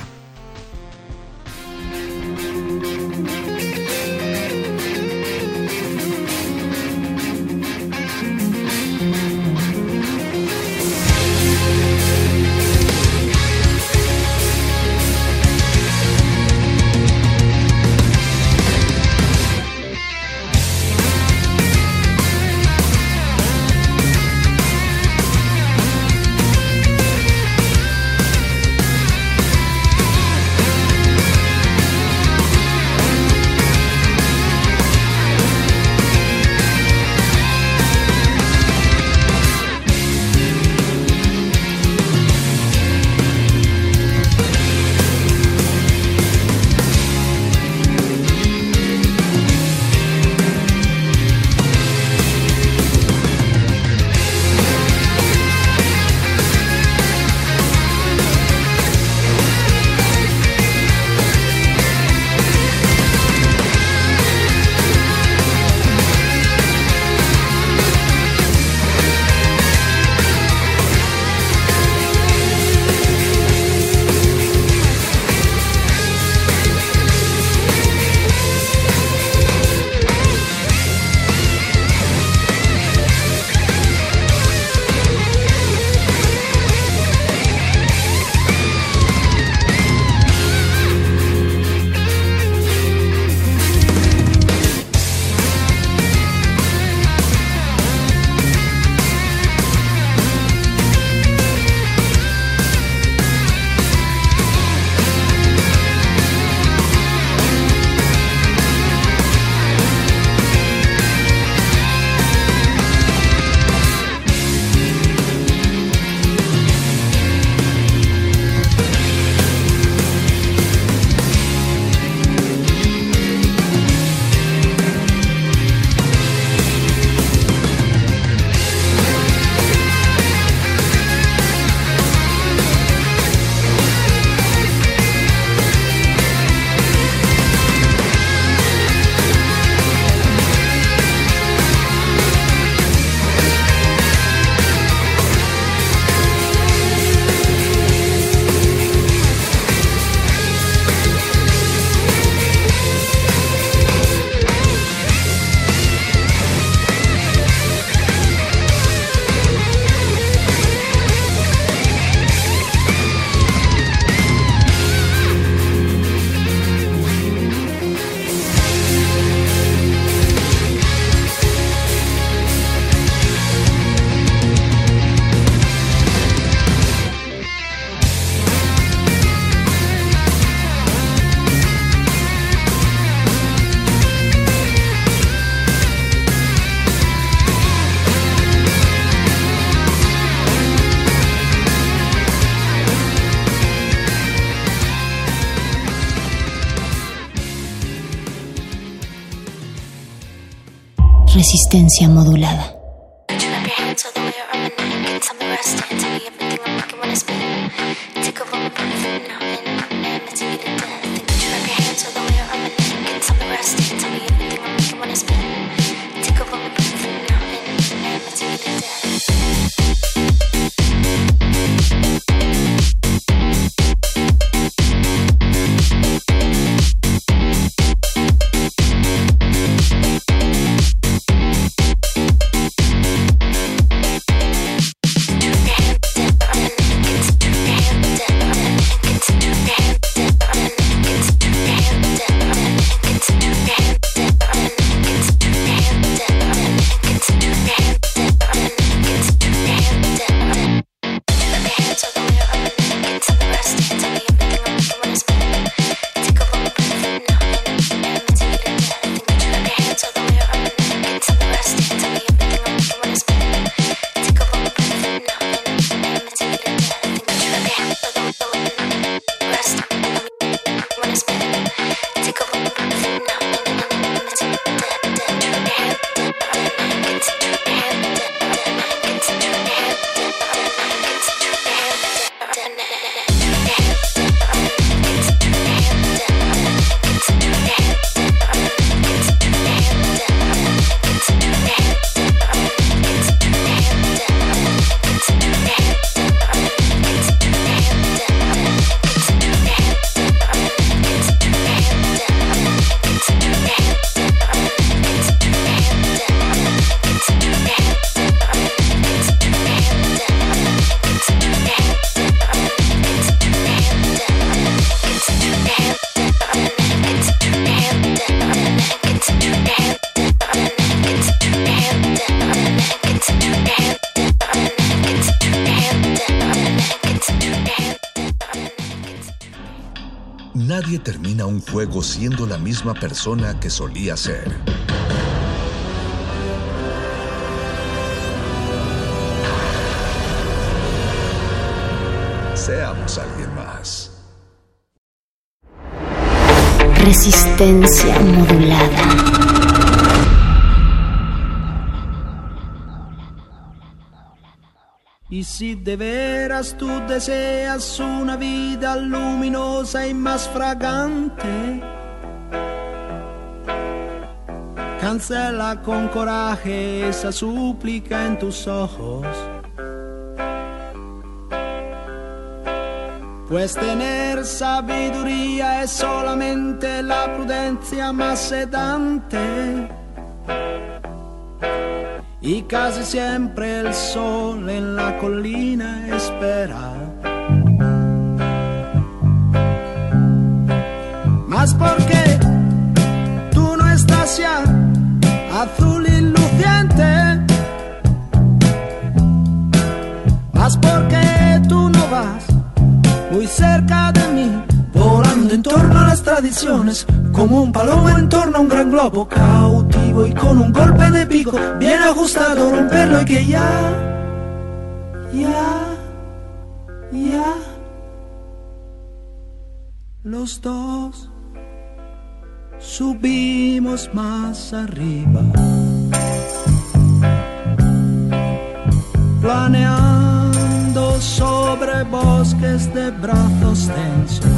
Resistencia modulada. Juego siendo la misma persona que solía ser. Seamos alguien más. Resistencia modulada. Si de veras tú deseas una vida luminosa y más fragante, cancela con coraje esa súplica en tus ojos. Pues tener sabiduría es solamente la prudencia más sedante y casi siempre el sol en la colina espera. Más porque tú no estás ya azul y luciente. Más porque tú no vas muy cerca de mí, volando en torno a las tradiciones como un palomo en torno globo cautivo y con un golpe de pico bien ajustado romperlo y que ya, ya, ya, los dos subimos más arriba. Planeando sobre bosques de brazos tensos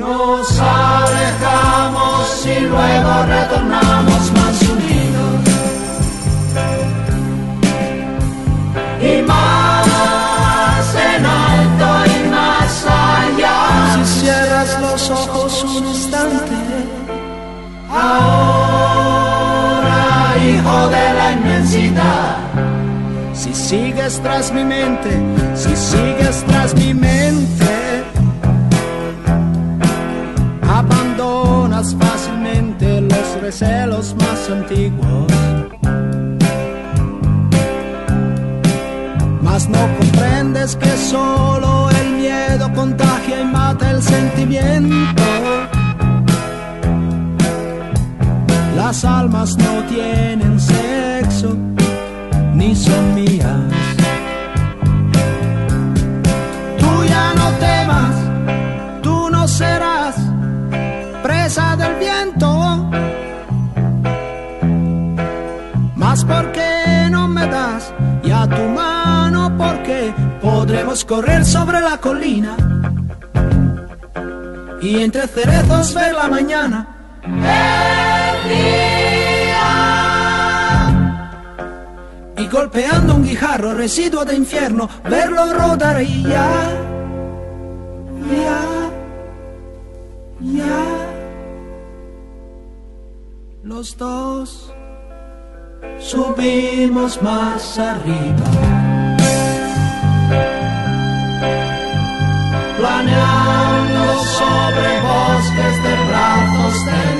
Nos alejamos y luego retornamos más unidos. Y más en alto y más allá. Si cierras los ojos un instante, ahora hijo de la inmensidad. Si sigues tras mi mente, si sigues tras mi mente recelos más antiguos. Mas no comprendes que solo el miedo contagia y mata el sentimiento. Las almas no tienen sexo ni son mías. Tú ya no temas, Más porque no me das ya tu mano porque podremos correr sobre la colina. Y entre cerezos ver la mañana. Y golpeando un guijarro, residuo de infierno, verlo rodar y ya, ya, ya. Los dos subimos más arriba. Planeando sobre bosques de brazos tensos.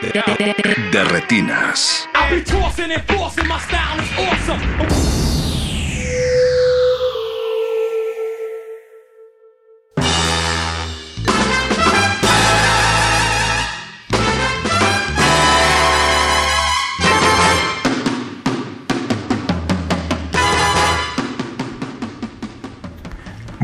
De retinas.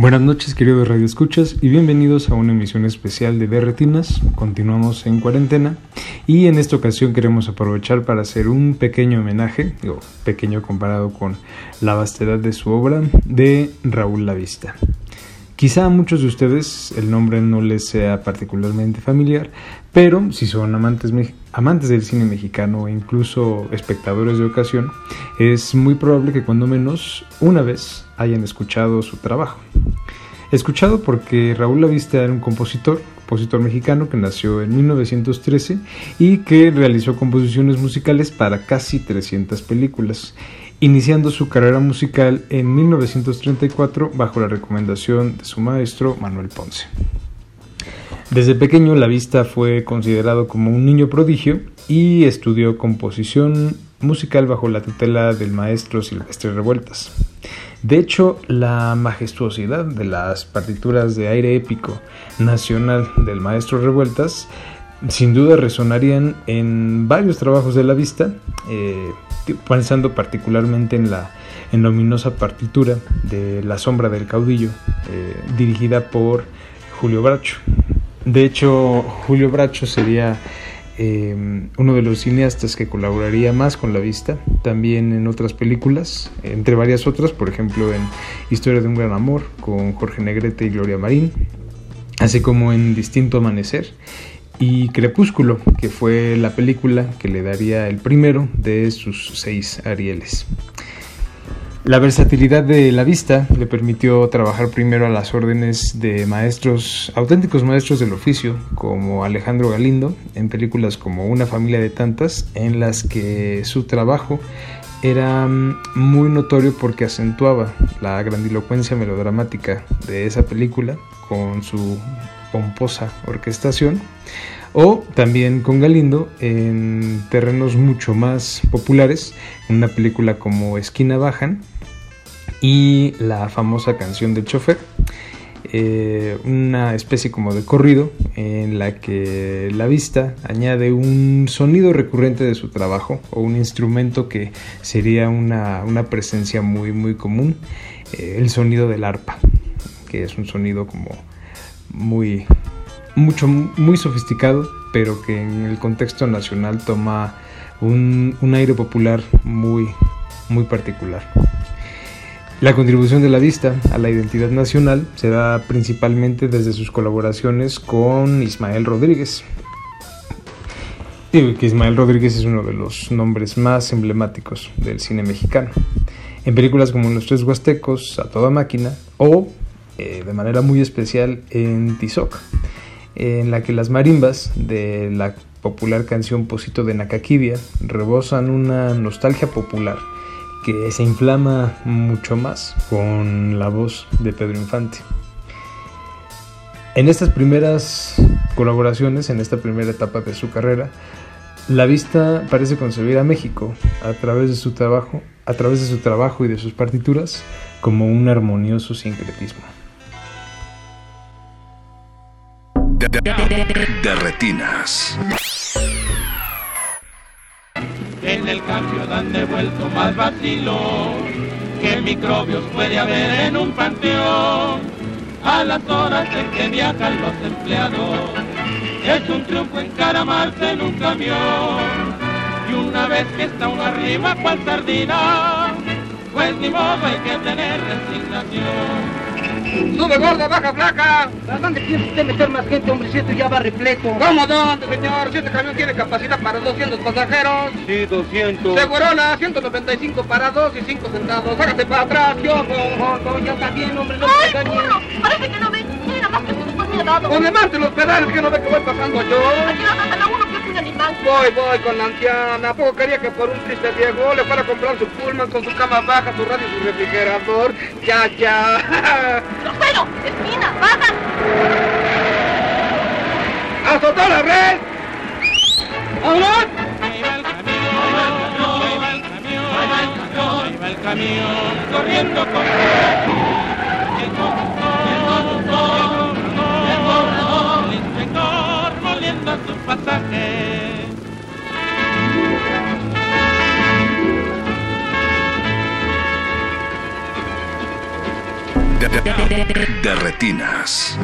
Buenas noches queridos radioescuchas y bienvenidos a una emisión especial de Derretinas. Continuamos en cuarentena y en esta ocasión queremos aprovechar para hacer un pequeño homenaje, digo, pequeño comparado con la vastedad de su obra, de Raúl Lavista. Quizá a muchos de ustedes el nombre no les sea particularmente familiar, pero si son amantes, amantes del cine mexicano o incluso espectadores de ocasión, es muy probable que cuando menos una vez hayan escuchado su trabajo. Escuchado porque Raúl Lavista era un compositor, compositor mexicano que nació en 1913 y que realizó composiciones musicales para casi 300 películas, iniciando su carrera musical en 1934 bajo la recomendación de su maestro Manuel Ponce. Desde pequeño la vista fue considerado como un niño prodigio y estudió composición musical bajo la tutela del maestro Silvestre Revueltas. De hecho, la majestuosidad de las partituras de aire épico nacional del maestro Revueltas sin duda resonarían en varios trabajos de la vista, eh, pensando particularmente en la, en partitura de La sombra del caudillo, eh, dirigida por Julio Bracho. De hecho, Julio Bracho sería eh, uno de los cineastas que colaboraría más con la vista, también en otras películas, entre varias otras, por ejemplo en Historia de un gran amor con Jorge Negrete y Gloria Marín, así como en Distinto Amanecer y Crepúsculo, que fue la película que le daría el primero de sus seis Arieles. La versatilidad de la vista le permitió trabajar primero a las órdenes de maestros, auténticos maestros del oficio, como Alejandro Galindo, en películas como Una familia de tantas, en las que su trabajo era mm, muy notorio porque acentuaba la grandilocuencia melodramática de esa película con su pomposa orquestación o también con Galindo en terrenos mucho más populares, una película como Esquina Bajan, y la famosa canción del chofer, eh, una especie como de corrido en la que la vista añade un sonido recurrente de su trabajo o un instrumento que sería una, presencia muy muy común, eh, el sonido del arpa, que es un sonido como muy mucho muy sofisticado, pero que en el contexto nacional toma un, un aire popular muy muy particular. La contribución de la vista a la identidad nacional se da principalmente desde sus colaboraciones con Ismael Rodríguez. Que Ismael Rodríguez es uno de los nombres más emblemáticos del cine mexicano. En películas como Los Tres Huastecos, A Toda Máquina o, eh, de manera muy especial, en Tizoc, en la que las marimbas de la popular canción Posito de Nacaquibia rebosan una nostalgia popular que se inflama mucho más con la voz de Pedro Infante. En estas primeras colaboraciones, en esta primera etapa de su carrera, la vista parece concebir a México a través de su trabajo, a través de su trabajo y de sus partituras como un armonioso sincretismo. De, retinas. En el cambio dan de vuelto más vacilo que microbios puede haber en un panteón. A las horas en que viajan los empleados es un triunfo encaramarse en un camión. Y una vez que está uno arriba cual sardina pues ni modo hay que tener resignación Sube gorda, baja flaca. ¿A dónde piensa usted meter más gente, hombre? Si esto ya va repleto. ¿Cómo dónde, señor? Si este camión tiene capacidad para 200 pasajeros. Sí, 200. Segurona, 195 para dos y 5 sentados. Hágate para atrás, yo, no, ya está bien, hombre, no ¡Ay, burro! Parece que no ve. Mira, más que después me ha dado. Pues levante los pedales que no ve que voy pasando yo. Aquí no uno que es un animal. Voy, voy con la anciana. ¿A poco quería que por un triste viejo le fuera a comprar su pullman con su cama baja, su radio y su refrigerador? Ya, ya. ¡Grosero! ¡Esquina! ¡Bajan! ¡Azotó la red! ¡Vámonos! Ahí va el camión, ahí va el camión, ahí va el camión, ahí va el camión, corriendo con el conductor, el conductor, sus pasajes. de retinas.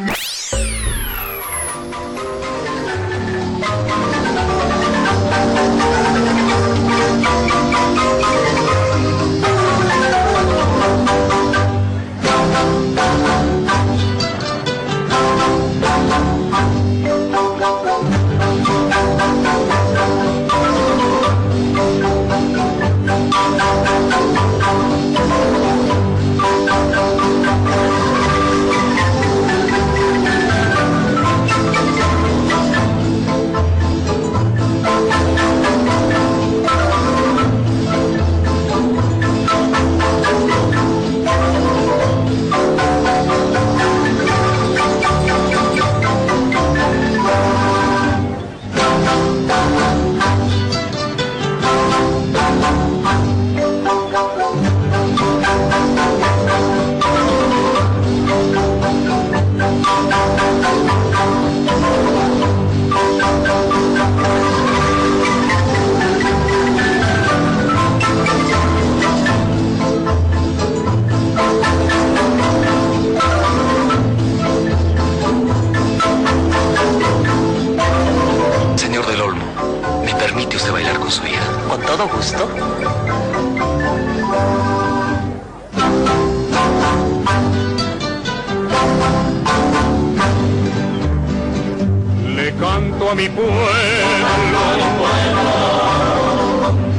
Mi pueblo,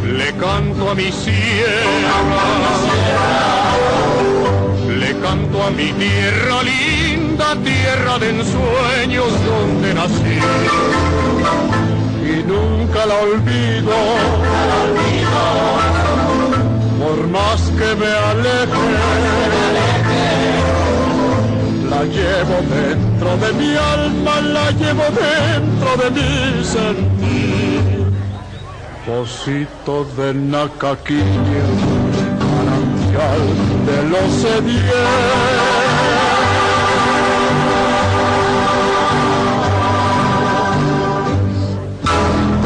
le canto a mi sierra. Mi tierra linda, tierra de ensueños donde nací. Y nunca la olvido, por más que me aleje, la llevo dentro de mi alma, la llevo dentro de mi sentir. Pocito de Nacaquiña, manantial de los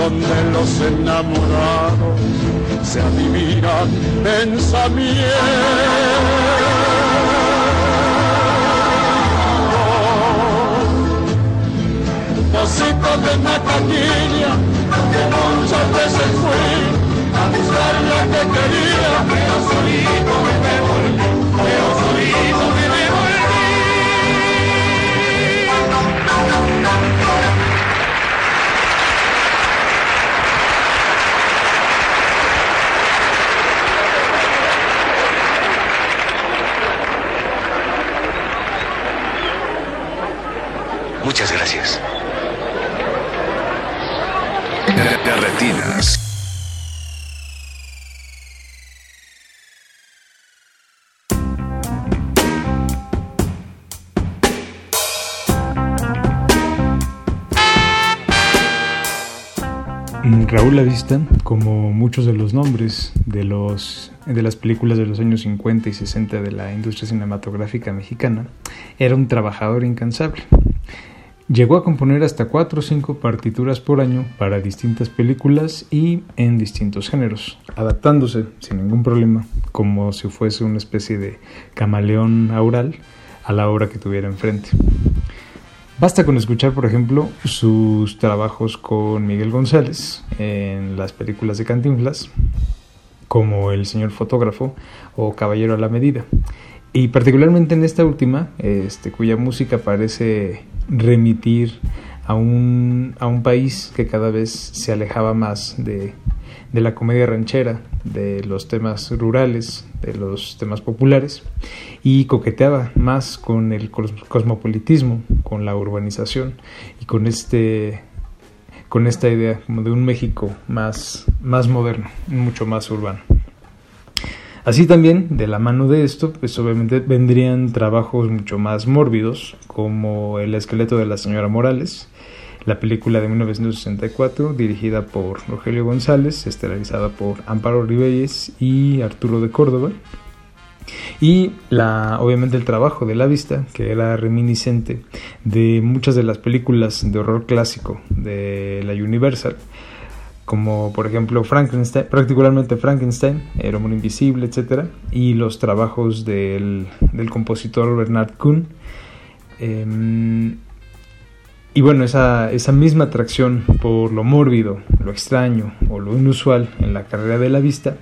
donde los enamorados se adivinan pensamientos. Pocito de Nacaquiña, que muchas veces fui a buscar la que quería, pero solito me devolví, Muchas gracias. De retinas. Raúl Lavista, como muchos de los nombres de, los, de las películas de los años 50 y 60 de la industria cinematográfica mexicana, era un trabajador incansable. Llegó a componer hasta cuatro o cinco partituras por año para distintas películas y en distintos géneros, adaptándose sin ningún problema, como si fuese una especie de camaleón aural a la obra que tuviera enfrente. Basta con escuchar, por ejemplo, sus trabajos con Miguel González en las películas de Cantinflas, como El señor fotógrafo o Caballero a la medida. Y particularmente en esta última, este, cuya música parece remitir a un, a un país que cada vez se alejaba más de, de la comedia ranchera, de los temas rurales, de los temas populares, y coqueteaba más con el cosmopolitismo, con la urbanización y con este con esta idea como de un México más, más moderno, mucho más urbano. Así también, de la mano de esto, pues obviamente vendrían trabajos mucho más mórbidos, como El esqueleto de la señora Morales, la película de 1964, dirigida por Rogelio González, estelarizada por Amparo Ribelles y Arturo de Córdoba. Y la, obviamente el trabajo de la vista, que era reminiscente de muchas de las películas de horror clásico de la Universal, como por ejemplo Frankenstein, particularmente Frankenstein, El hombre invisible, etc. Y los trabajos del, del compositor Bernard Kuhn. Em, y bueno, esa, esa misma atracción por lo mórbido, lo extraño o lo inusual en la carrera de la vista,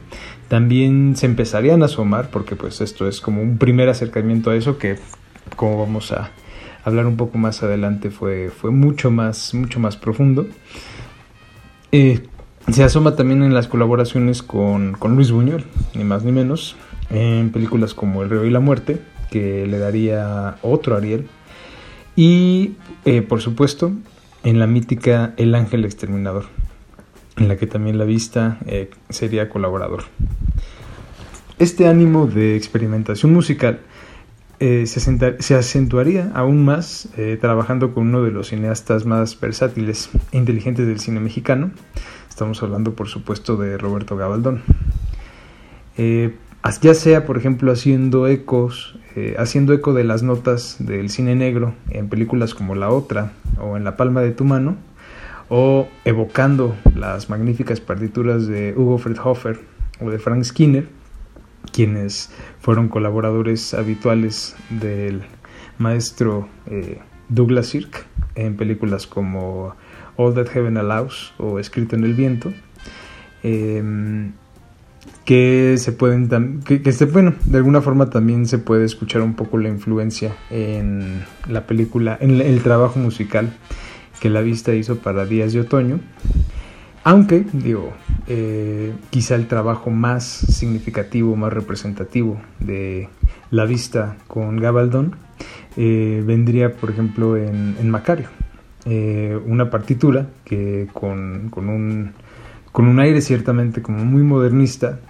también se empezarían a asomar, porque pues esto es como un primer acercamiento a eso que, como vamos a hablar un poco más adelante, fue, fue mucho, más, mucho más profundo. Eh, se asoma también en las colaboraciones con, con Luis Buñuel, ni más ni menos, en películas como El Río y la Muerte, que le daría otro Ariel y, eh, por supuesto, en la mítica El Ángel Exterminador, en la que también la vista eh, sería colaborador. Este ánimo de experimentación musical eh, se, acentuaría aún más trabajando con uno de los cineastas más versátiles e inteligentes del cine mexicano. Estamos hablando, por supuesto, de Roberto Gabaldón. ya sea, por ejemplo, haciendo ecos eh, haciendo eco de las notas del cine negro en películas como La Otra o En la palma de tu mano, o evocando las magníficas partituras de Hugo Friedhofer o de Frank Skinner, quienes fueron colaboradores habituales del maestro eh, Douglas Sirk en películas como All That Heaven Allows o Escrito en el Viento. Em, que se pueden que, bueno de alguna forma también se puede escuchar un poco la influencia en la película en el trabajo musical que la vista hizo para Días de Otoño Aunque, digo, eh, quizá el trabajo más significativo, más representativo de la vista con Gabaldón eh, vendría, por ejemplo, en, Macario. Eh, una partitura que con, un, con, un, aire ciertamente como muy modernista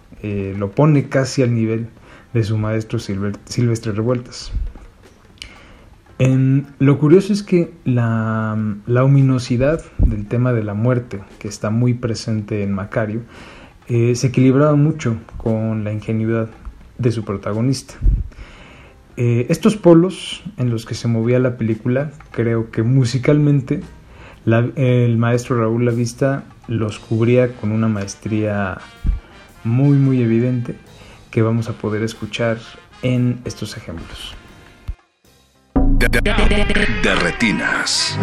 lo pone casi al nivel de su maestro Silvestre Revueltas. Lo curioso es que la, la, ominosidad del tema de la muerte, que está muy presente en Macario, eh, se equilibraba mucho con la ingenuidad de su protagonista. Eh, estos polos en los que se movía la película, creo que musicalmente el maestro Raúl Lavista los cubría con una maestría muy muy evidente que vamos a poder escuchar en estos ejemplos de retinas.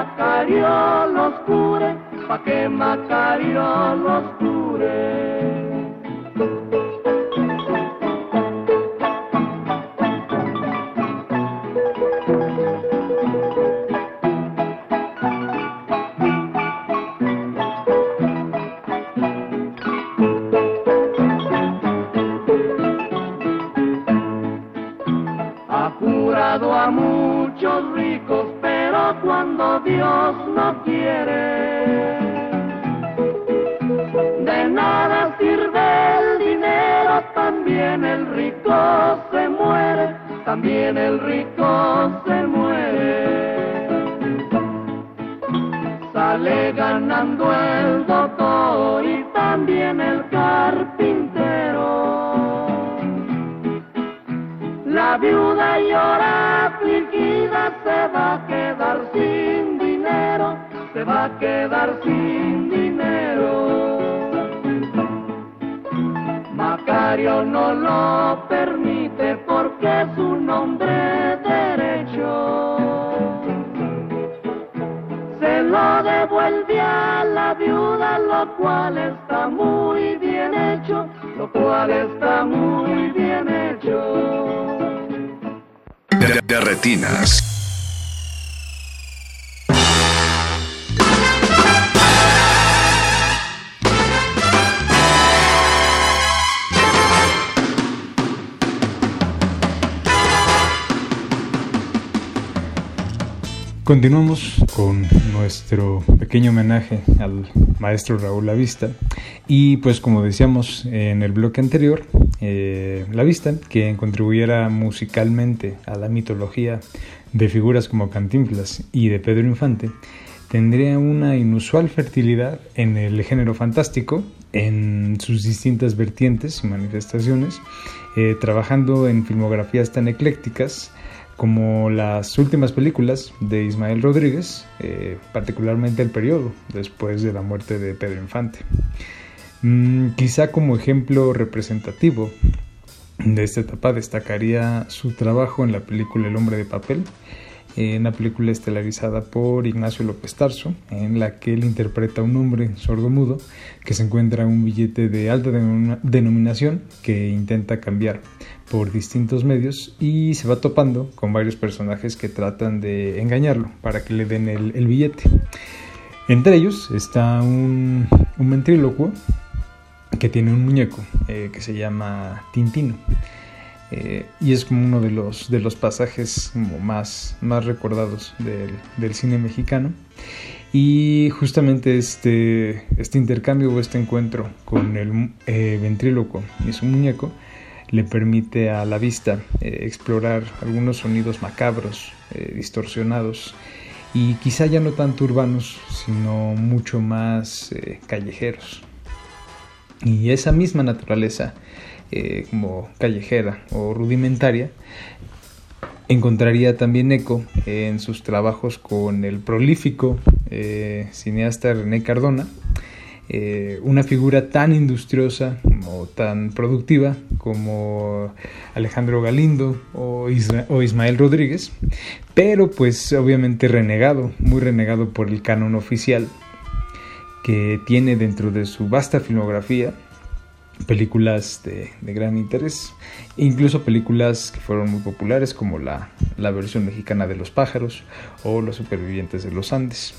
Que Macario los cure, pa' que los. También el rico se muere. Sale ganando el doctor y también el carpintero. La viuda llora afligida, se va a quedar sin dinero, se va a quedar sin dinero. Macario no lo lo cual está muy bien hecho, lo cual está muy bien hecho. De, de retinas. Continuamos con nuestro pequeño homenaje al maestro Raúl Lavista y pues como decíamos en el bloque anterior, eh, Lavista, que contribuyera musicalmente a la mitología de figuras como Cantinflas y de Pedro Infante, tendría una inusual fertilidad en el género fantástico, en sus distintas vertientes y manifestaciones, eh, trabajando en filmografías tan eclécticas como las últimas películas de Ismael Rodríguez, eh, particularmente el periodo después de la muerte de Pedro Infante. Mm, quizá como ejemplo representativo de esta etapa destacaría su trabajo en la película El hombre de papel, en película estelarizada por Ignacio López Tarso, en la que él interpreta a un hombre sordomudo que se encuentra un billete de alta denominación que intenta cambiar por distintos medios y se va topando con varios personajes que tratan de engañarlo para que le den el, billete. Entre ellos está un, un ventrílocuo que tiene un muñeco eh, que se llama Tintino. Eh, y es como uno de los, de los pasajes más, más recordados del, del, cine mexicano. Y justamente este, este intercambio o este encuentro con el eh, ventríloco y su muñeco le permite a la vista eh, explorar algunos sonidos macabros, eh, distorsionados y quizá ya no tanto urbanos, sino mucho más eh, callejeros. Y esa misma naturaleza, como callejera o rudimentaria, encontraría también eco en sus trabajos con el prolífico cineasta René Cardona, eh, una figura tan industriosa o tan productiva como Alejandro Galindo o, Ismael Rodríguez, pero pues obviamente renegado, muy renegado por el canon oficial que tiene dentro de su vasta filmografía películas de, gran interés, incluso películas que fueron muy populares como la versión mexicana de Los pájaros o Los supervivientes de los Andes.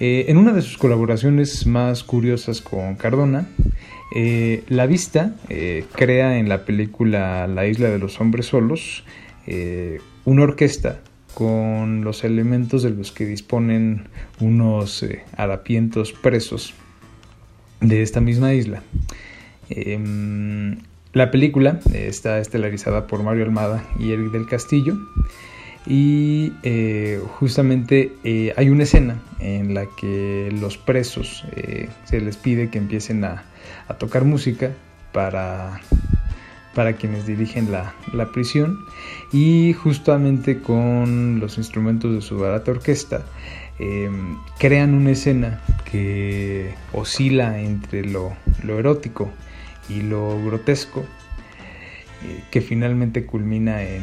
Eh, en una de sus colaboraciones más curiosas con Cardona, eh, La Vista eh, crea en la película La isla de los hombres solos una orquesta con los elementos de los que disponen unos harapientos presos de esta misma isla. Em, la película está estelarizada por Mario Almada y Eric del Castillo y eh, justamente eh, hay una escena en la que los presos eh, se les pide que empiecen a, a, tocar música para para quienes dirigen la, la prisión. Y justamente con los instrumentos de su barata orquesta em, crean una escena que oscila entre lo, lo erótico y lo grotesco que finalmente culmina en,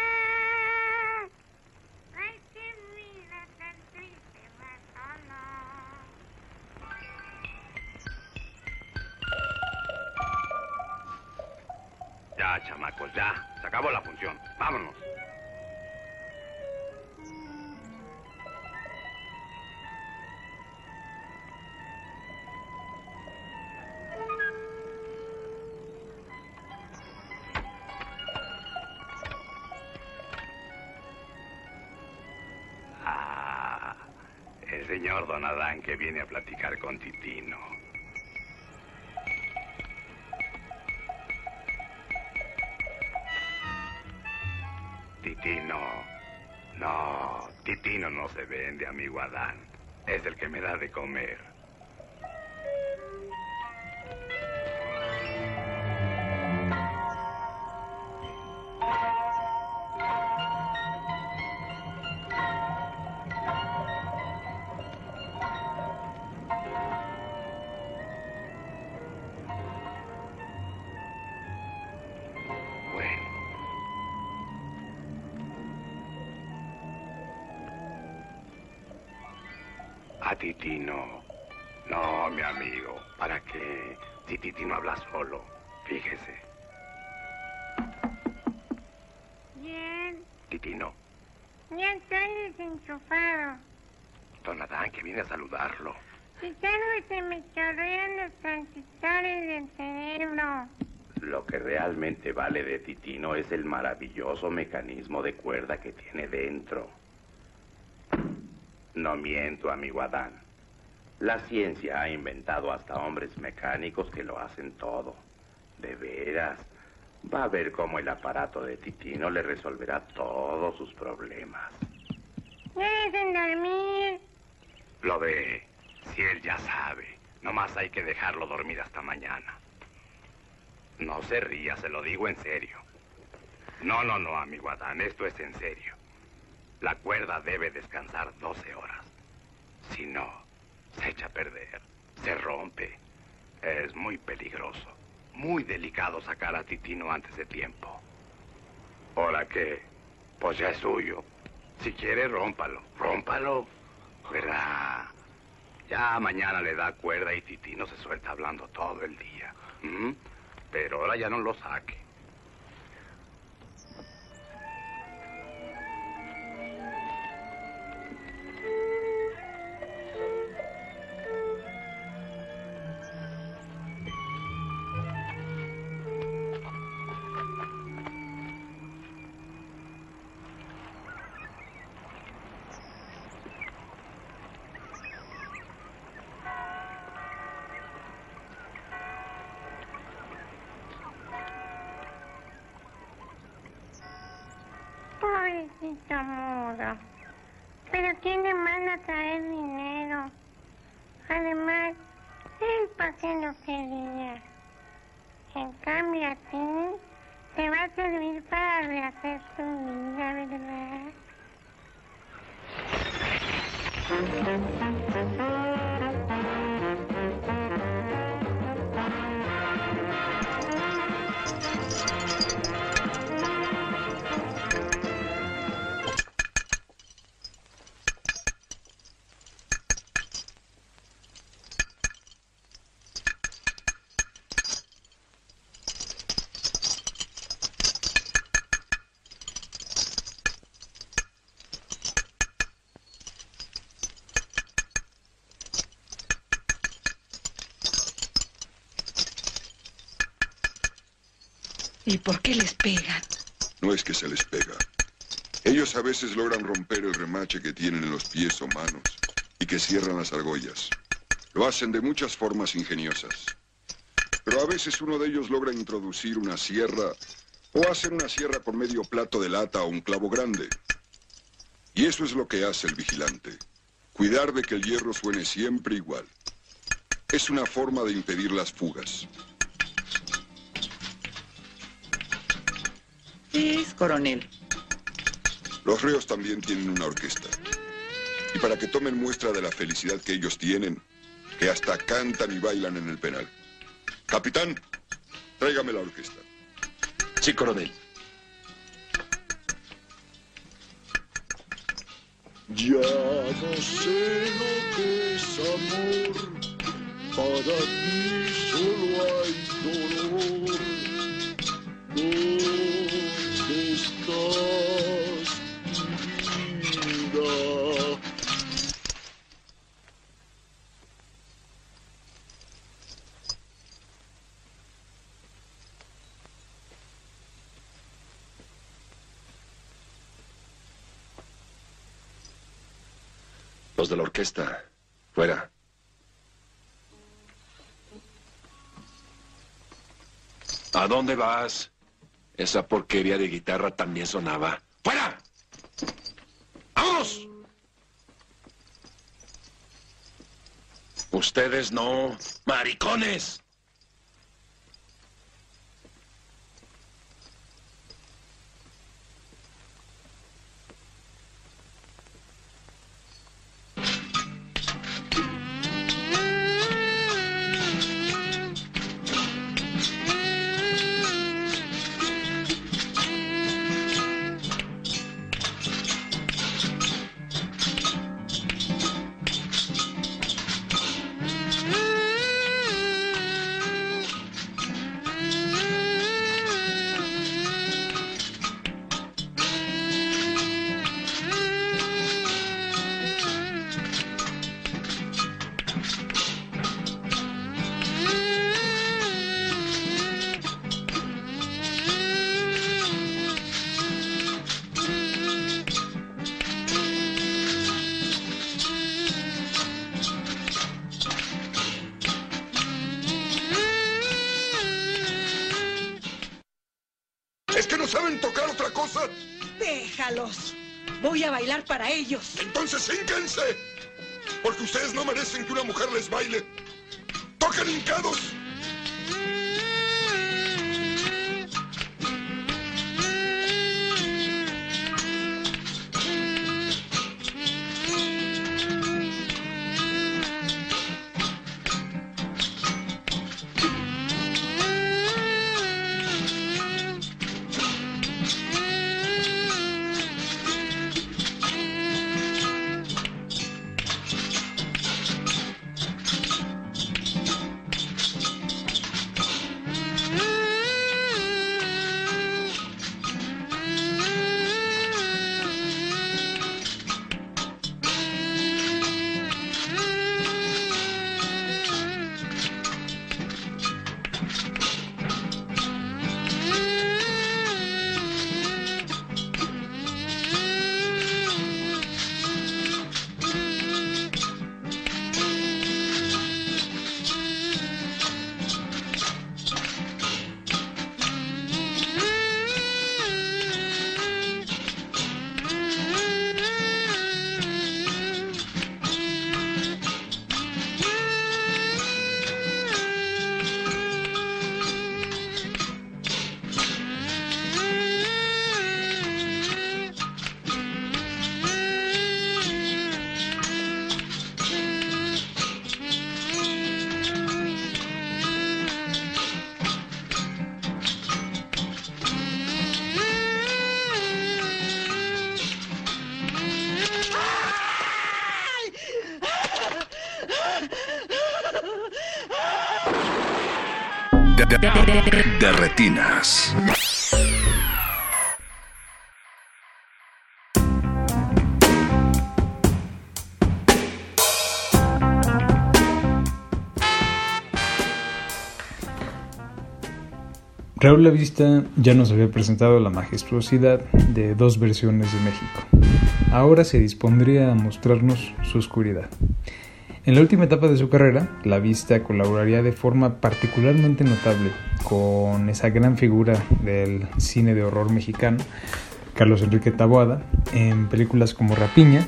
Ya, chamacos, ya. Se acabó la función. Vámonos. Ah, el señor Don Adán que viene a platicar con Titino. Titino. Vende, amigo Adán. Es el que me da de comer. Cerebro. Lo que realmente vale de Titino es el maravilloso mecanismo de cuerda que tiene dentro. No miento, amigo Adán. La ciencia ha inventado hasta hombres mecánicos que lo hacen todo. De veras. Va a ver cómo el aparato de Titino le resolverá todos sus problemas. Dejen dormir. Lo ve. Si él ya sabe. Nomás hay que dejarlo dormir hasta mañana. No se ría, se lo digo en serio. No, no, no, amigo Adán, esto es en serio. La cuerda debe descansar 12 horas. Si no, se echa a perder, se rompe. Es muy peligroso, muy delicado sacar a Titino antes de tiempo. ¿Ahora qué? Pues ya es suyo. Si quiere, rómpalo, rómpalo. Ya mañana le da cuerda y Titino se suelta hablando todo el día. ¿Mm? Pero ahora ya no lo saque. Ti te va a servir para rehacer tu vida, ¿verdad? A veces logran romper el remache que tienen en los pies o manos y que cierran las argollas. Lo hacen de muchas formas ingeniosas. Pero a veces uno de ellos logra introducir una sierra o hacer una sierra con medio plato de lata o un clavo grande. Y eso es lo que hace el vigilante. Cuidar de que el hierro suene siempre igual. Es una forma de impedir las fugas. Es, coronel. Los reos también tienen una orquesta. Y para que tomen muestra de la felicidad que ellos tienen, que hasta cantan y bailan en el penal. Capitán, tráigame la orquesta. Sí, coronel. Ya no sé lo que es amor, para mí solo hay dolor. ¿Dónde Los de la orquesta. Fuera. ¿A dónde vas? Esa porquería de guitarra también sonaba. ¡Fuera! ¡Vámonos! Ustedes no, maricones. Retinas. Raúl Lavista ya nos había presentado la majestuosidad de dos versiones de México. Ahora se dispondría a mostrarnos su oscuridad. En la última etapa de su carrera, la vista colaboraría de forma particularmente notable con esa gran figura del cine de horror mexicano, Carlos Enrique Taboada, en películas como Rapiña,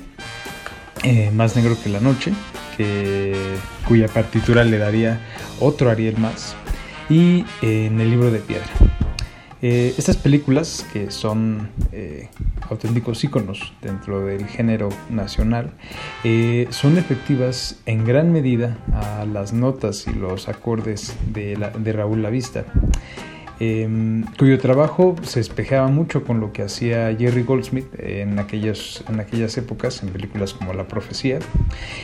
eh, Más Negro que la Noche, cuya partitura le daría otro Ariel más, y eh, en el libro de piedra. Eh, estas películas, que son auténticos íconos dentro del género nacional, eh, son efectivas en gran medida a las notas y los acordes de, Raúl Lavista. Eh, cuyo trabajo se espejaba mucho con lo que hacía Jerry Goldsmith en, aquellos, en aquellas épocas, en películas como La Profecía,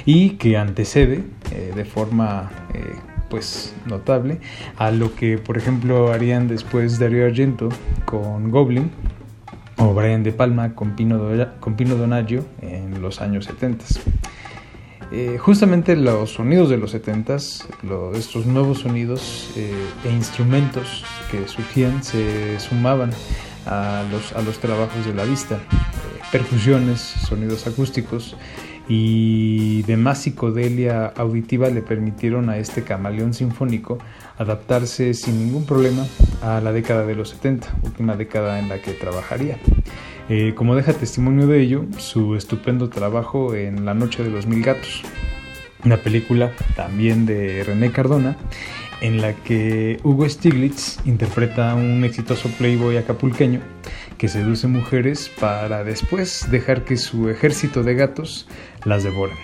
y que antecede eh, de forma eh, pues notable a lo que por ejemplo harían después Dario Argento con Goblin o Brian De Palma con Pino, con Pino Donaggio en los años 70. Eh, justamente los sonidos de los 70s, lo, estos nuevos sonidos eh, e instrumentos que surgían se sumaban a los, a los trabajos de la vista, eh, percusiones, sonidos acústicos y demás psicodelia auditiva le permitieron a este camaleón sinfónico adaptarse sin ningún problema a la década de los 70, última década en la que trabajaría. Eh, como deja testimonio de ello, su estupendo trabajo en La Noche de los Mil Gatos, una película también de René Cardona, en la que Hugo Stiglitz interpreta a un exitoso playboy acapulqueño que seduce mujeres para después dejar que su ejército de gatos las devoren.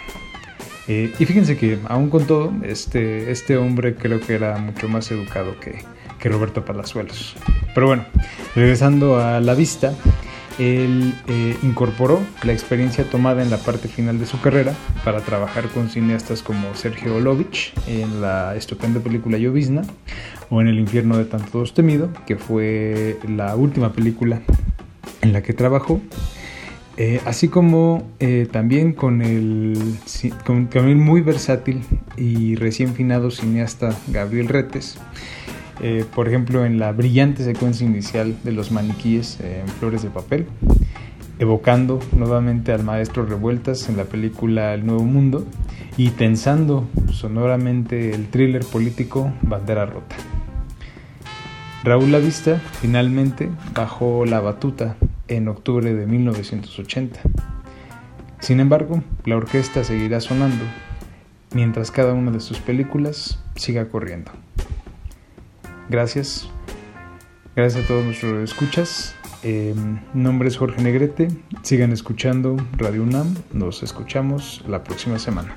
Eh, y fíjense que aún con todo, este, este hombre creo que era mucho más educado que, que Roberto Palazuelos. Pero bueno, regresando a la vista, él eh, incorporó la experiencia tomada en la parte final de su carrera para trabajar con cineastas como Sergio Olovich en la estupenda película Llovizna o en El infierno de tanto dos temido, que fue la última película en la que trabajó. Eh, así como eh, también con el, con, muy versátil y recién finado cineasta Gabriel Retes, eh, por ejemplo en la brillante secuencia inicial de los maniquíes en flores de papel, evocando nuevamente al maestro Revueltas en la película El Nuevo Mundo y tensando sonoramente el thriller político Bandera Rota. Raúl Lavista finalmente bajó la batuta en octubre de 1980. Sin embargo, la orquesta seguirá sonando mientras cada una de sus películas siga corriendo. Gracias. Gracias a todos nuestros escuchas. Eh, mi nombre es Jorge Negrete. Sigan escuchando Radio UNAM. Nos escuchamos la próxima semana.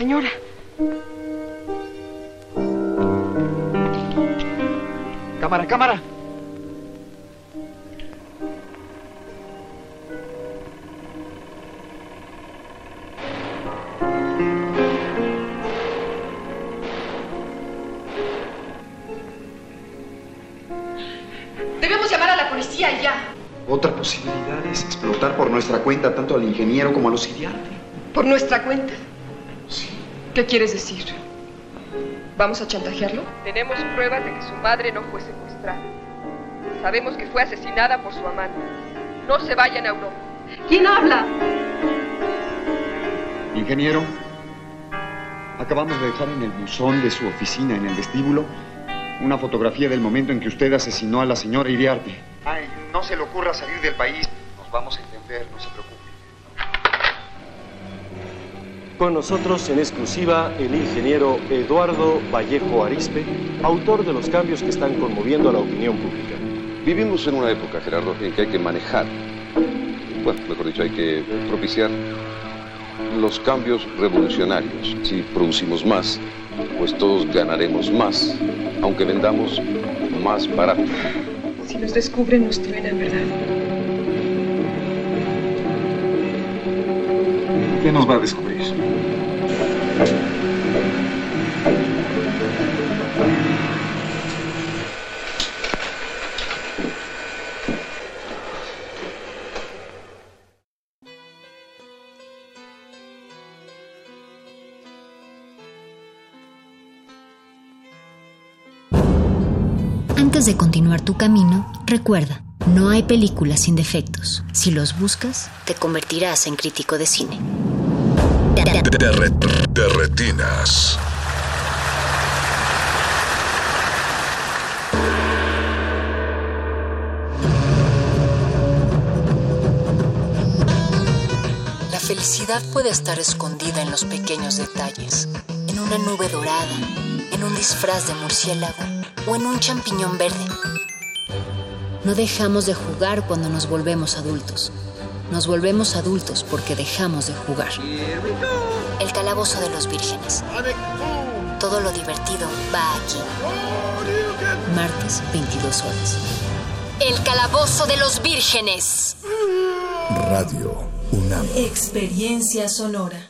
Señora. Quieres decir? ¿Vamos a chantajearlo? Tenemos pruebas de que su madre no fue secuestrada. Sabemos que fue asesinada por su amante. No se vayan a Europa. ¿Quién habla? Ingeniero, acabamos de dejar en el buzón de su oficina, en el vestíbulo, una fotografía del momento en que usted asesinó a la señora Iriarte. Ay, no se le ocurra salir del país. Nos vamos a entender, no se preocupe. Con nosotros en exclusiva el ingeniero Eduardo Vallejo Arispe, autor de los cambios que están conmoviendo a la opinión pública. Vivimos en una época, Gerardo, en que hay que manejar, bueno, mejor dicho, hay que propiciar los cambios revolucionarios. Si producimos más, pues todos ganaremos más, aunque vendamos más barato. Si nos descubren, nos truenan, ¿verdad? ¿Qué nos va a descubrir? Camino, recuerda, no hay películas sin defectos. Si los buscas, te convertirás en crítico de cine. De retinas. La felicidad puede estar escondida en los pequeños detalles, en una nube dorada, en un disfraz de murciélago o en un champiñón verde. No dejamos de jugar cuando nos volvemos adultos. Nos volvemos adultos porque dejamos de jugar. El calabozo de los vírgenes. Todo lo divertido va aquí. Martes, 22 horas. El calabozo de los vírgenes. Radio UNAM. Experiencia sonora.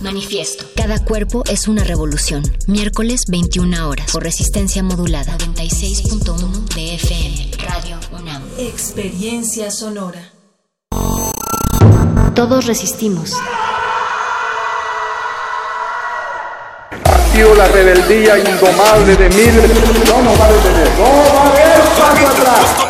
Manifiesto. Cada cuerpo es una revolución. Miércoles 21 horas. Por resistencia modulada. 96.1 de FM. Radio UNAM. Experiencia sonora. Todos resistimos. Sido la rebeldía indomable de miles. No nos va a detener. No va a haber paso atrás.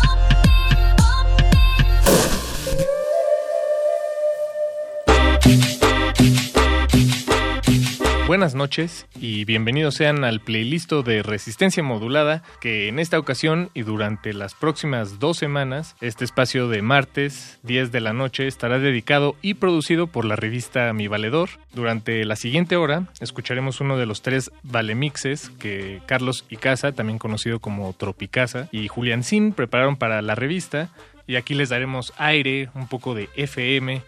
Buenas noches y bienvenidos sean al playlist de Resistencia Modulada que en esta ocasión y durante las próximas dos semanas este espacio de martes 10 de la noche estará dedicado y producido por la revista Mi Valedor. Durante la siguiente hora escucharemos uno de los tres valemixes que Carlos Icaza, también conocido como Tropicasa, y Julián Sin prepararon para la revista y aquí les daremos aire, un poco de FM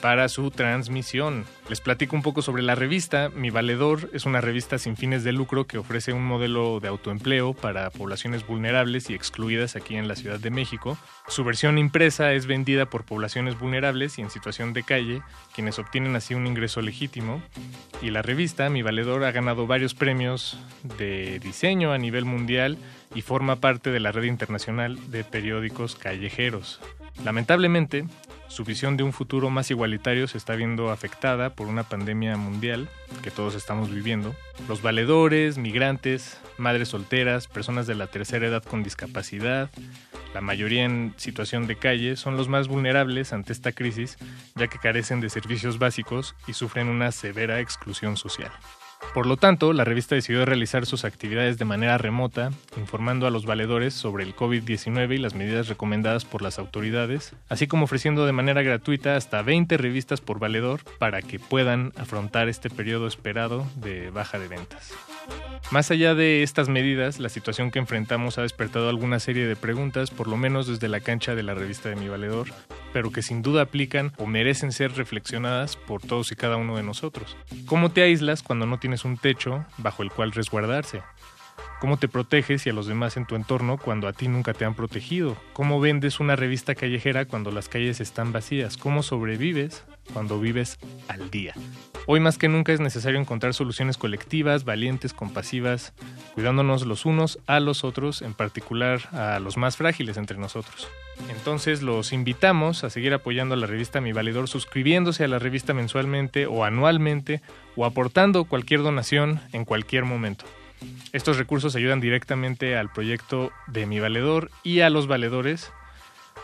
para su transmisión. Les platico un poco sobre la revista. Mi Valedor es una revista sin fines de lucro que ofrece un modelo de autoempleo para poblaciones vulnerables y excluidas aquí en la Ciudad de México. Su versión impresa es vendida por poblaciones vulnerables y en situación de calle, quienes obtienen así un ingreso legítimo. Y la revista Mi Valedor ha ganado varios premios de diseño a nivel mundial y forma parte de la red internacional de periódicos callejeros. Lamentablemente, su visión de un futuro más igualitario se está viendo afectada por una pandemia mundial que todos estamos viviendo. Los valedores, migrantes, madres solteras, personas de la tercera edad con discapacidad, la mayoría en situación de calle, son los más vulnerables ante esta crisis, ya que carecen de servicios básicos y sufren una severa exclusión social. Por lo tanto, la revista decidió realizar sus actividades de manera remota, informando a los valedores sobre el COVID-19 y las medidas recomendadas por las autoridades, así como ofreciendo de manera gratuita hasta 20 revistas por valedor para que puedan afrontar este periodo esperado de baja de ventas. Más allá de estas medidas, la situación que enfrentamos ha despertado alguna serie de preguntas, por lo menos desde la cancha de la revista de Mi Valedor, pero que sin duda aplican o merecen ser reflexionadas por todos y cada uno de nosotros. ¿Cómo te aíslas cuando no tienes un techo bajo el cual resguardarse? ¿Cómo te proteges y a los demás en tu entorno cuando a ti nunca te han protegido? ¿Cómo vendes una revista callejera cuando las calles están vacías? ¿Cómo sobrevives cuando vives al día? Hoy más que nunca es necesario encontrar soluciones colectivas, valientes, compasivas, cuidándonos los unos a los otros, en particular a los más frágiles entre nosotros. Entonces los invitamos a seguir apoyando a la revista Mi Valedor suscribiéndose a la revista mensualmente o anualmente o aportando cualquier donación en cualquier momento. Estos recursos ayudan directamente al proyecto de Mi Valedor y a los valedores.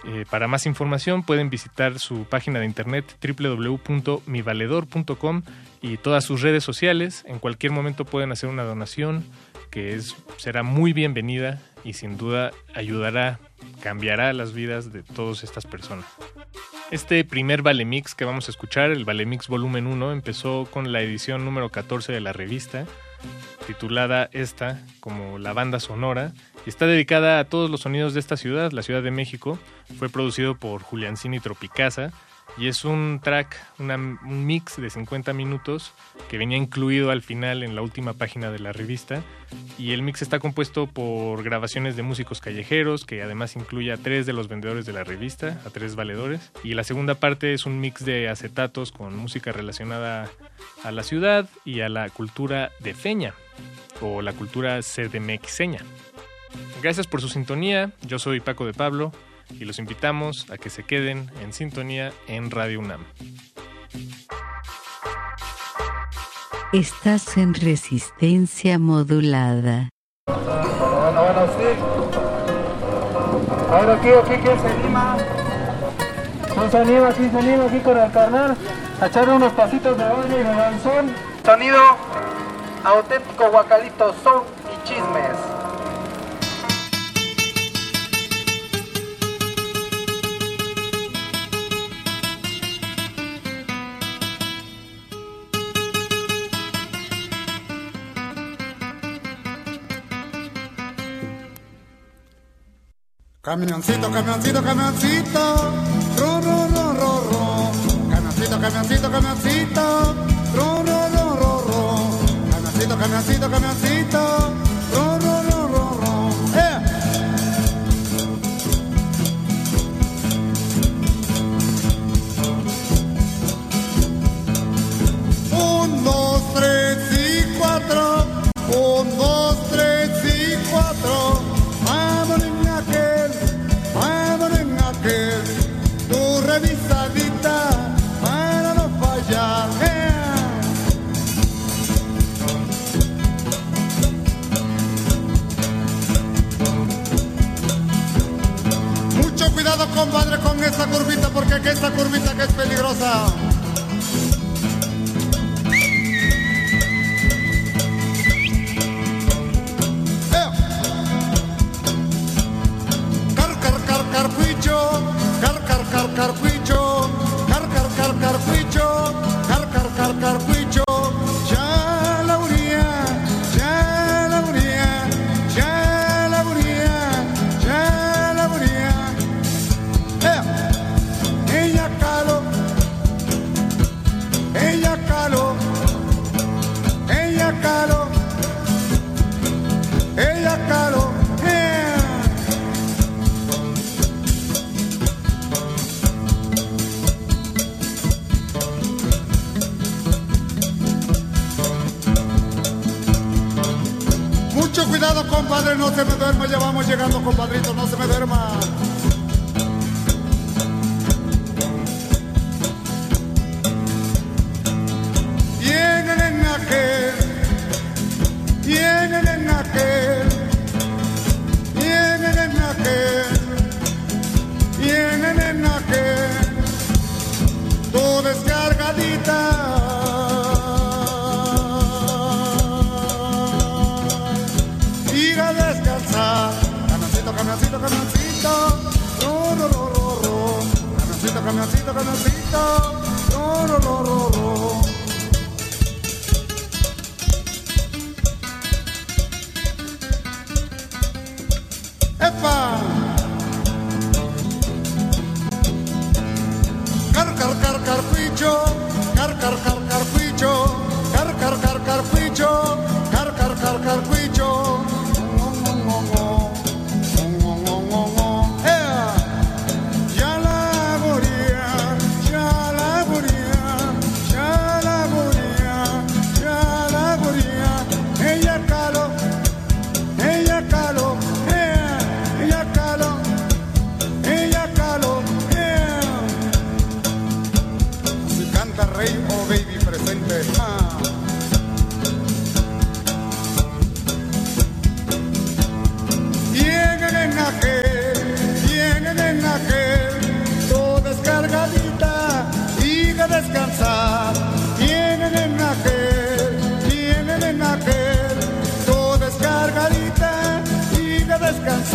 Eh, para más información pueden visitar su página de internet www.mivaledor.com y todas sus redes sociales. En cualquier momento pueden hacer una donación que es, será muy bienvenida y sin duda ayudará, cambiará las vidas de todas estas personas. Este primer Vale Mix que vamos a escuchar, el Vale Mix Volumen 1, empezó con la edición número 14 de la revista titulada esta como La Banda Sonora y está dedicada a todos los sonidos de esta ciudad, la Ciudad de México. Fue producido por Juliancini Tropicasa y es un track, un mix de 50 minutos que venía incluido al final en la última página de la revista. Y el mix está compuesto por grabaciones de músicos callejeros que además incluye a tres de los vendedores de la revista, a tres valedores. Y la segunda parte es un mix de acetatos con música relacionada a la ciudad y a la cultura de Feña o la cultura CDMXeña. Gracias por su sintonía, yo soy Paco de Pablo y los invitamos a que se queden en sintonía en Radio UNAM. Estás en resistencia modulada. Bueno, bueno, sí. Ahora aquí, aquí, ¿quién se anima? ¿Quién se anima? ¿Quién se anima aquí con el carnal? A echar unos pasitos de baile y de danzón. Sonido auténtico guacalito, son y chismes. Camioncito, camioncito, camioncito, ro, ro, ro, ro, ro. Camioncito, camioncito, camioncito, ro, ro, ro, ro, ro. Camioncito, camioncito, camioncito, esa curvita que es peligrosa. Car, car, car, carpuicho, car, car, car, carpuicho, car, car, car, carpuicho, car, car, car, carpuicho.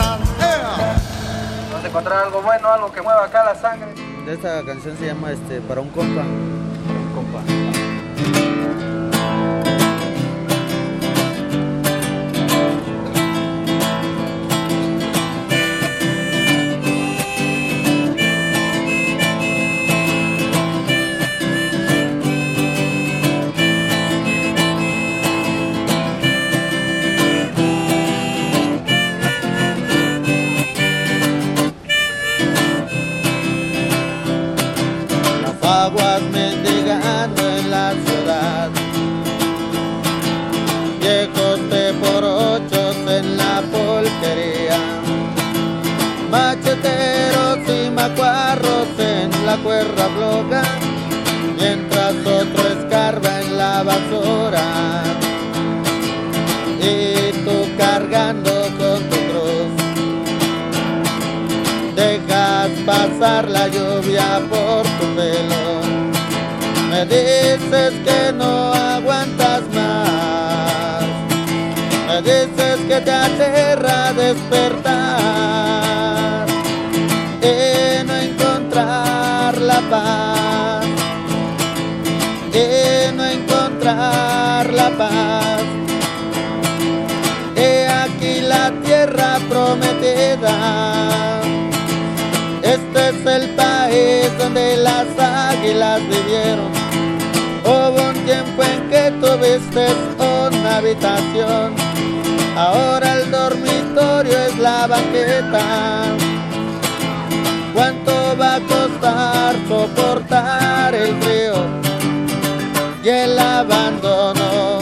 Vamos encontrar algo bueno, algo que mueva acá la sangre. Esta canción se llama este, Para un compa. mientras otro escarba en la basura. Y tú cargando con tu cruz, dejas pasar la lluvia por tu pelo. Me dices que no aguantas más, me dices que te aterra despertar. y no encontrar la paz. Este es el país donde las águilas vivieron. Hubo un tiempo en que tuviste una habitación. Ahora el dormitorio es la banqueta. ¿Cuánto va a costar soportar el frío y el abandono?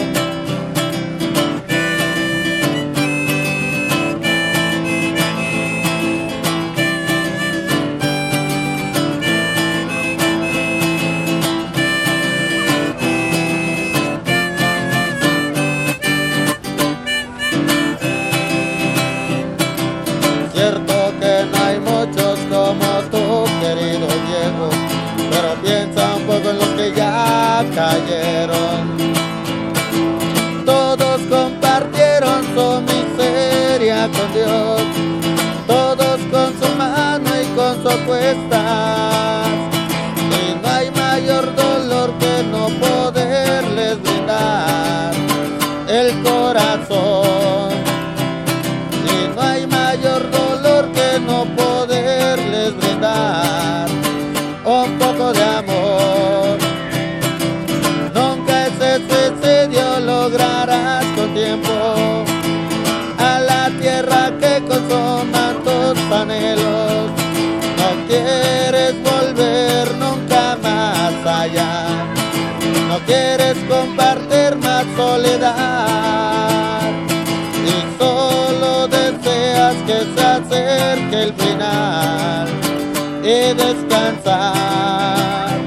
alcanzar.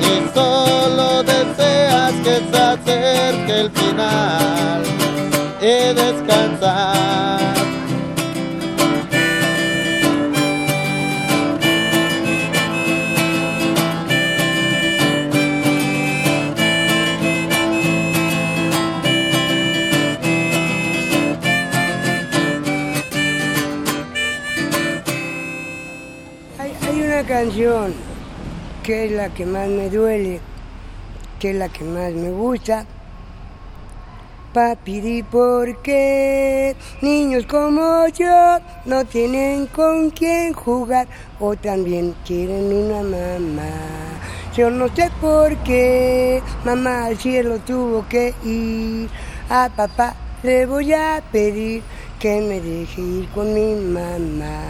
Y solo deseas que se acerque el final y descansar. Que es la que más me duele, que es la que más me gusta. Papi, di por qué niños como yo no tienen con quién jugar o también quieren una mamá. Yo no sé por qué mamá al cielo tuvo que ir. A papá le voy a pedir que me deje ir con mi mamá.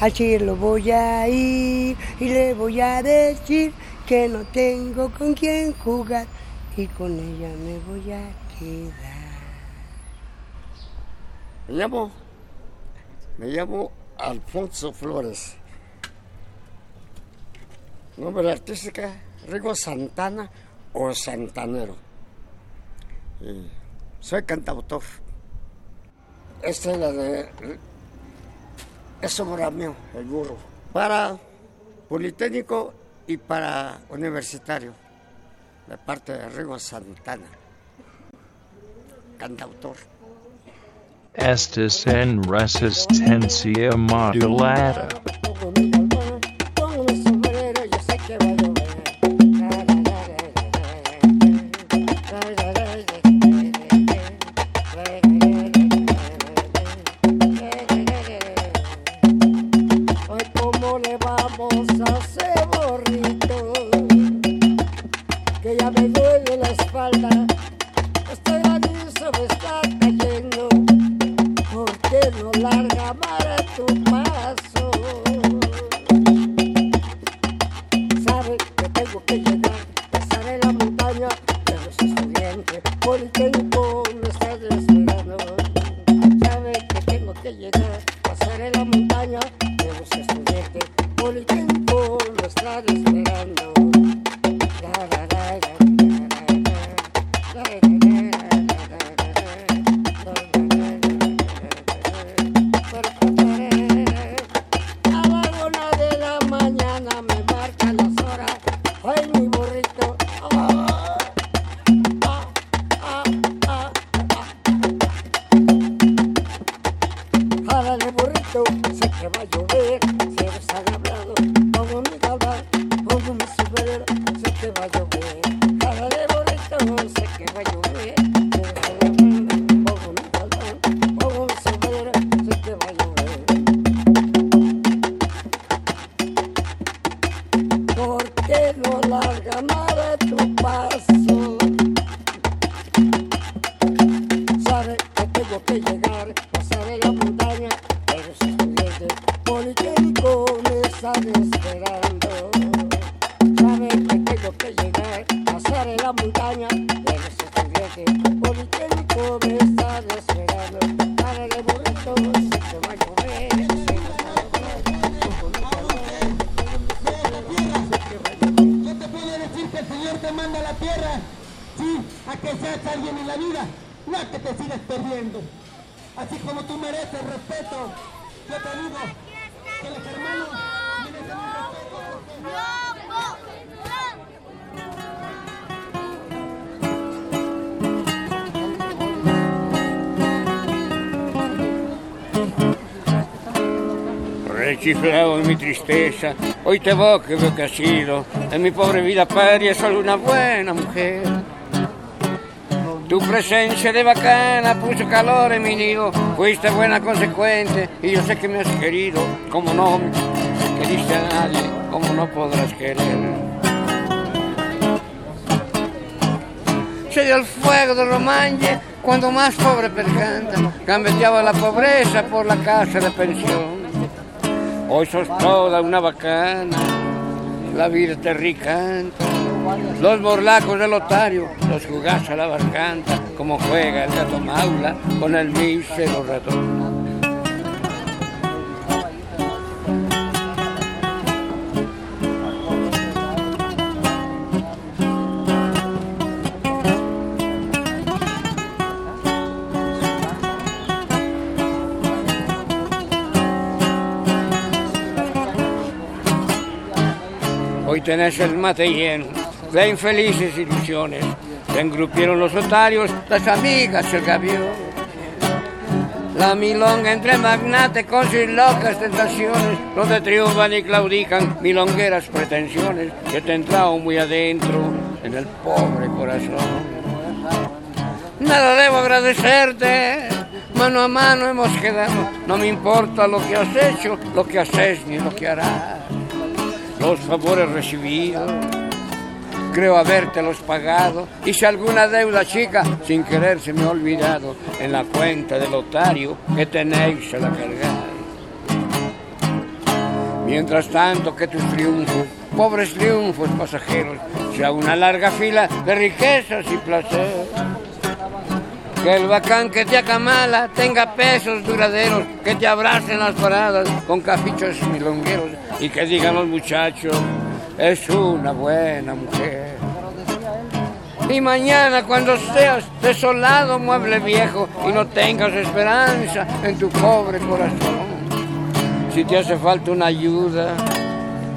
Al cielo voy a ir y le voy a decir que no tengo con quién jugar y con ella me voy a quedar. Me llamo, me llamo Alfonso Flores. Nombre artística, Rigo Santana o Santanero. Soy cantautor. Esta es la de... Es obra mío, el burro. Para Politécnico y para Universitario. De parte de Rigo Santana. Cantautor. Estes en resistencia modulada. Vamos a hacer borrito? Que ya me hoy te veo que veo que has sido, en mi pobre vida paria solo una buena mujer. Tu presencia de bacana puso calor en mi nido, fuiste buena consecuente y yo sé que me has querido, como no queriste a nadie, como no podrás querer. Se dio el fuego de Romagne cuando más pobre percanta, cambiaba la pobreza por la casa de pensión. Hoy sos toda una bacana, la vida te ricanta. Los borlacos del otario los jugás a la barcanta, como juega el gato maula con el mísero ratón. Tenés el mate lleno de infelices ilusiones. Se engrupieron los otarios, las amigas, el gavión. La milonga entre magnate con sus locas tentaciones, donde triunfan y claudican milongueras pretensiones que te entraron muy adentro en el pobre corazón. Nada debo agradecerte, mano a mano hemos quedado, no me importa lo que has hecho, lo que haces ni lo que harás. Los favores recibidos creo habértelos pagado. Y si alguna deuda chica, sin querer se me ha olvidado, en la cuenta del otario que tenéis se la cargáis. Mientras tanto que tus triunfos, pobres triunfos pasajeros, sea una larga fila de riquezas y placer. Que el bacán que te acamala tenga pesos duraderos, que te abracen las paradas con cafichos milongueros y que digan los muchachos, es una buena mujer. Y mañana cuando seas desolado mueble viejo y no tengas esperanza en tu pobre corazón, si te hace falta una ayuda,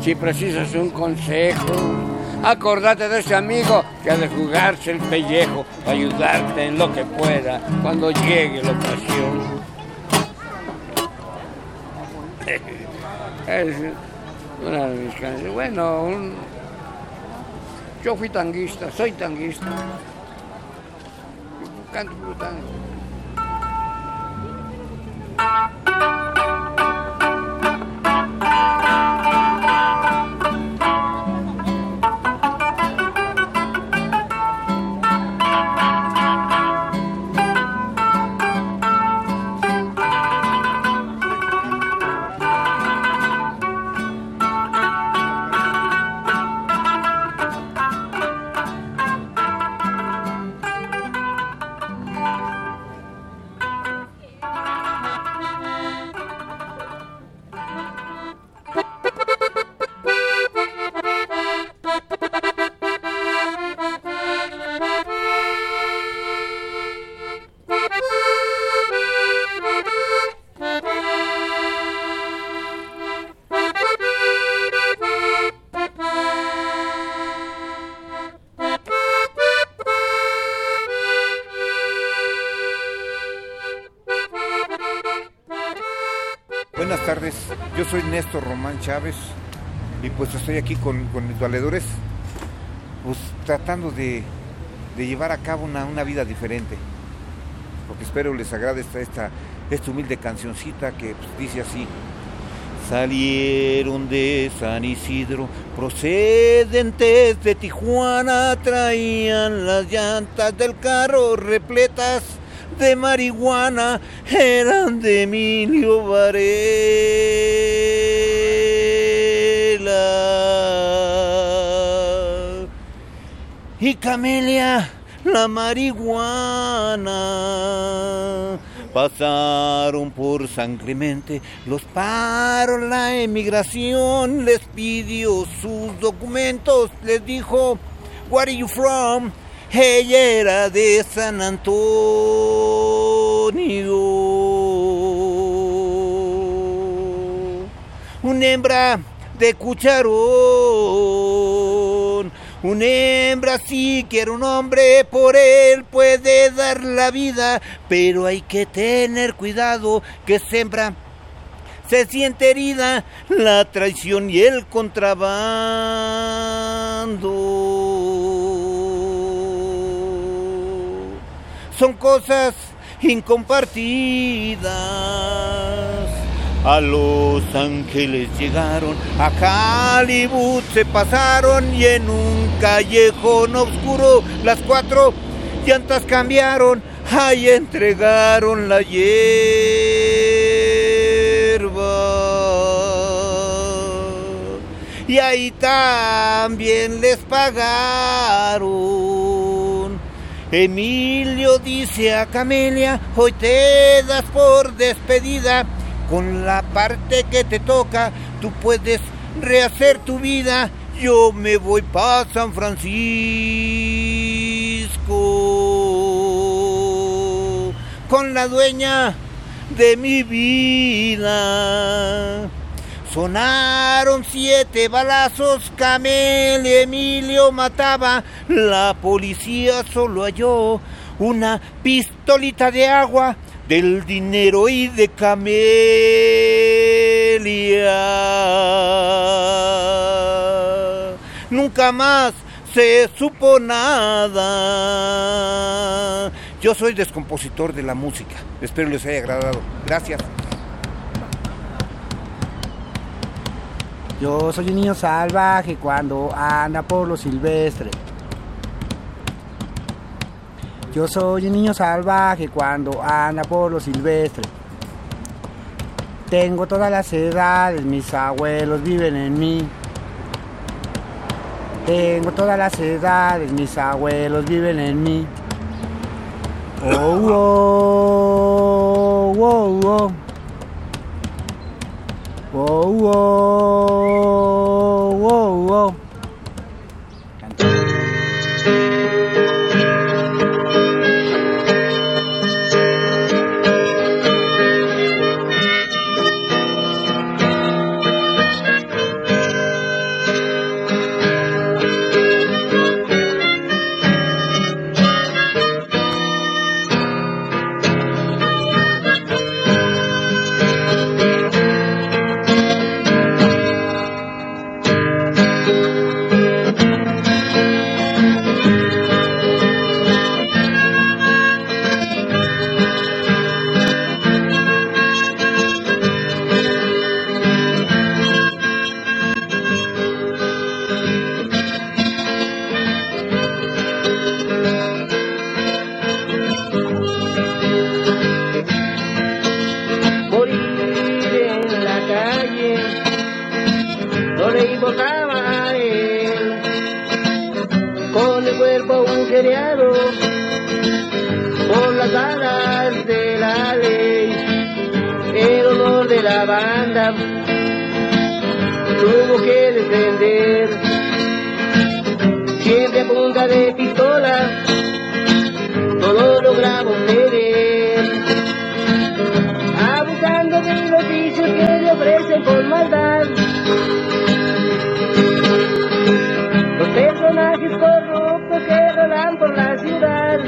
si precisas un consejo, acordate de ese amigo que ha de jugarse el pellejo para ayudarte en lo que pueda cuando llegue la ocasión. Bueno, yo fui tanguista, soy tanguista. Canto por tango. Soy Néstor Román Chávez y pues estoy aquí con, mis valedores, pues tratando de, llevar a cabo una, vida diferente. Lo que espero les agrade esta, esta, esta humilde cancioncita que pues, dice así. Salieron de San Isidro, procedentes de Tijuana, traían las llantas del carro repletas de marihuana, eran de Emilio Varela. Y Camelia, la marihuana. Pasaron por San Clemente, los paró la emigración, les pidió sus documentos, les dijo, Where are you from? Ella era de San Antonio. Una hembra de cucharón. Una hembra sí quiere un hombre, por él puede dar la vida, pero hay que tener cuidado que sembra se siente herida la traición y el contrabando. Son cosas incompartidas. A Los Ángeles llegaron, a Hollywood se pasaron y en un callejón oscuro las cuatro llantas cambiaron, ahí entregaron la hierba. Y ahí también les pagaron. Emilio dice a Camelia, hoy te das por despedida, con la parte que te toca, tú puedes rehacer tu vida, yo me voy para San Francisco, con la dueña de mi vida. Sonaron siete balazos, Camel Emilio mataba, la policía solo halló una pistolita de agua del dinero y de Camelia. Nunca más se supo nada. Yo soy descompositor de la música. Espero les haya agradado. Gracias. Yo soy un niño salvaje cuando anda por lo silvestre. Yo soy un niño salvaje cuando anda por lo silvestre. Tengo todas las edades, mis abuelos viven en mí. Tengo todas las edades, mis abuelos viven en mí. Oh, oh, oh, oh. Oh, oh, oh, oh. Siempre a punta de pistola, todo logramos tener abusando de los vicios que le ofrecen por maldad. Los personajes corruptos que rolan por la ciudad.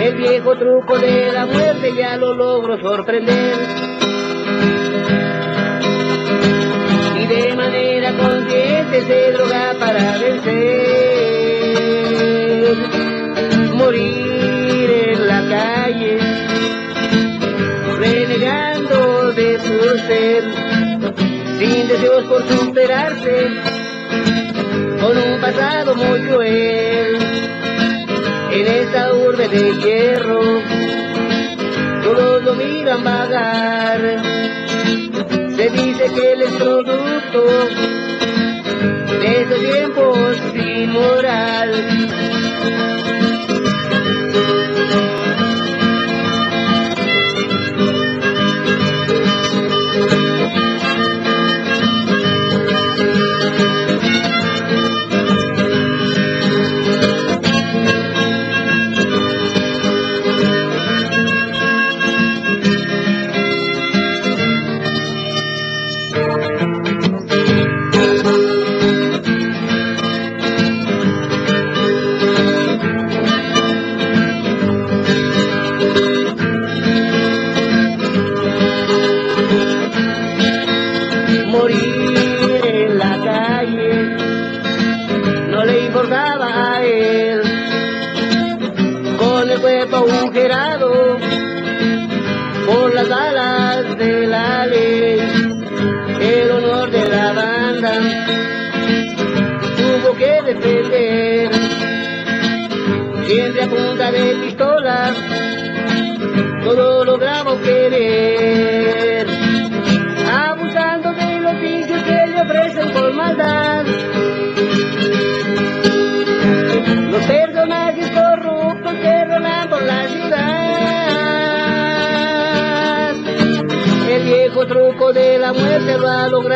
El viejo truco de la muerte ya lo logro sorprender. Manera consciente se droga para vencer. Morir en la calle, renegando de su ser, sin deseos por superarse, con un pasado muy cruel. En esta urbe de hierro, todos lo miran vagar. Se dice que él es producto de tiempos sin moral.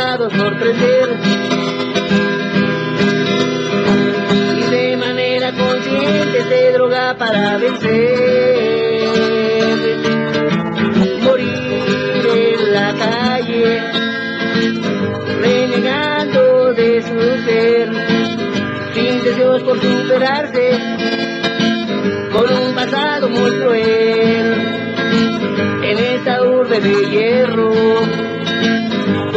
Logrado sorprender. Y de manera consciente se droga para vencer. Morir en la calle, renegando de su ser, sin deseos por superarse, con un pasado muy cruel. En esta urbe de hierro,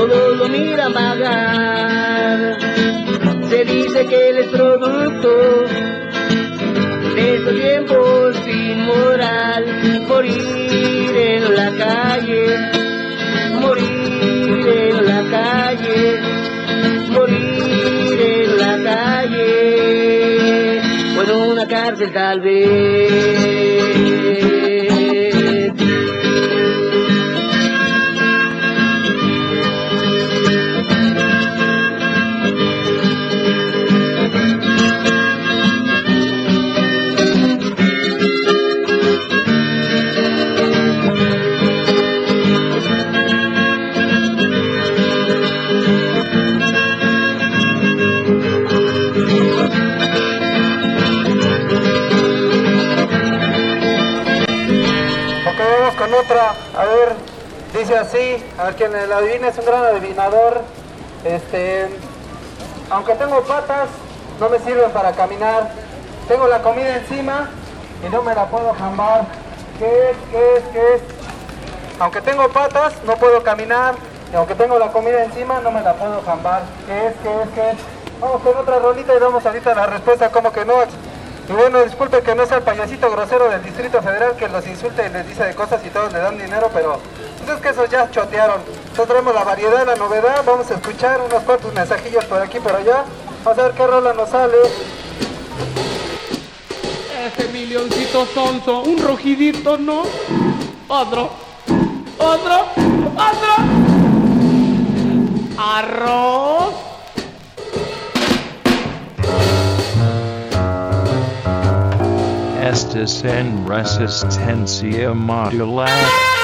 todos lo miran vagar. Se dice que él es producto de estos tiempos sin moral. Morir en la calle, morir en la calle, morir en la calle, o una cárcel tal vez. Otra. A ver, dice así. A quien la adivina es un gran adivinador. Este, aunque tengo patas, no me sirven para caminar. Tengo la comida encima y no me la puedo jambar. ¿Qué es? ¿Qué es? ¿Qué es? Aunque tengo patas, no puedo caminar. Y aunque tengo la comida encima, no me la puedo jambar. ¿Qué es? ¿Qué es? ¿Qué es? Vamos con otra rolita y damos ahorita la respuesta como que no. Y bueno, disculpe que no sea el payasito grosero del Distrito Federal que los insulta y les dice de cosas y todos le dan dinero, pero pues es que esos ya chotearon. Nosotros traemos la variedad, la novedad, vamos a escuchar unos cuantos mensajillos por aquí por allá. Vamos a ver qué rola nos sale. Ese milloncito sonso, un rugidito, ¿no? Otro, otro, otro. Arroz. En resistencia modulada.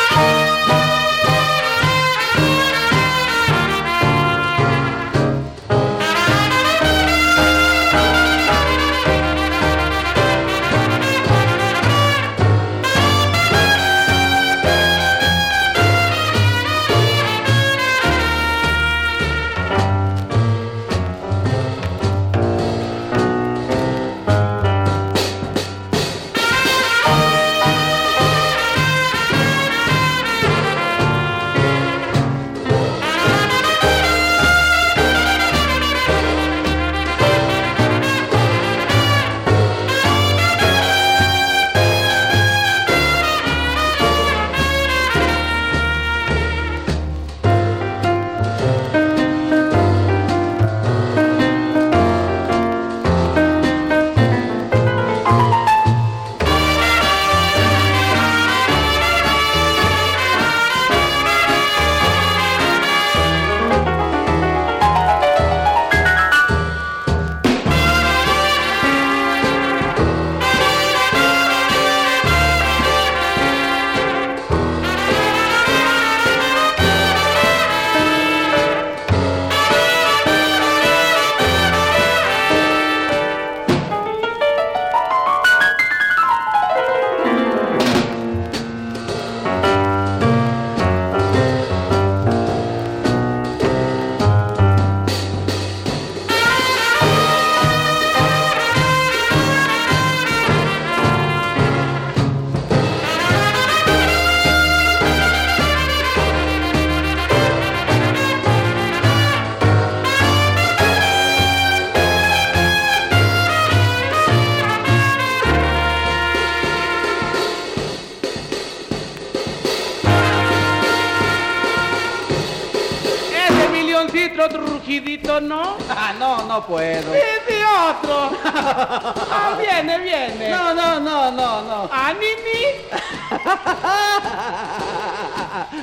No, puedo. Sí, otro. Ah, viene, viene. No, no, no, no, no. Ah, Nini.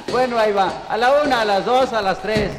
Bueno, ahí va. A la una, a las dos, a las tres.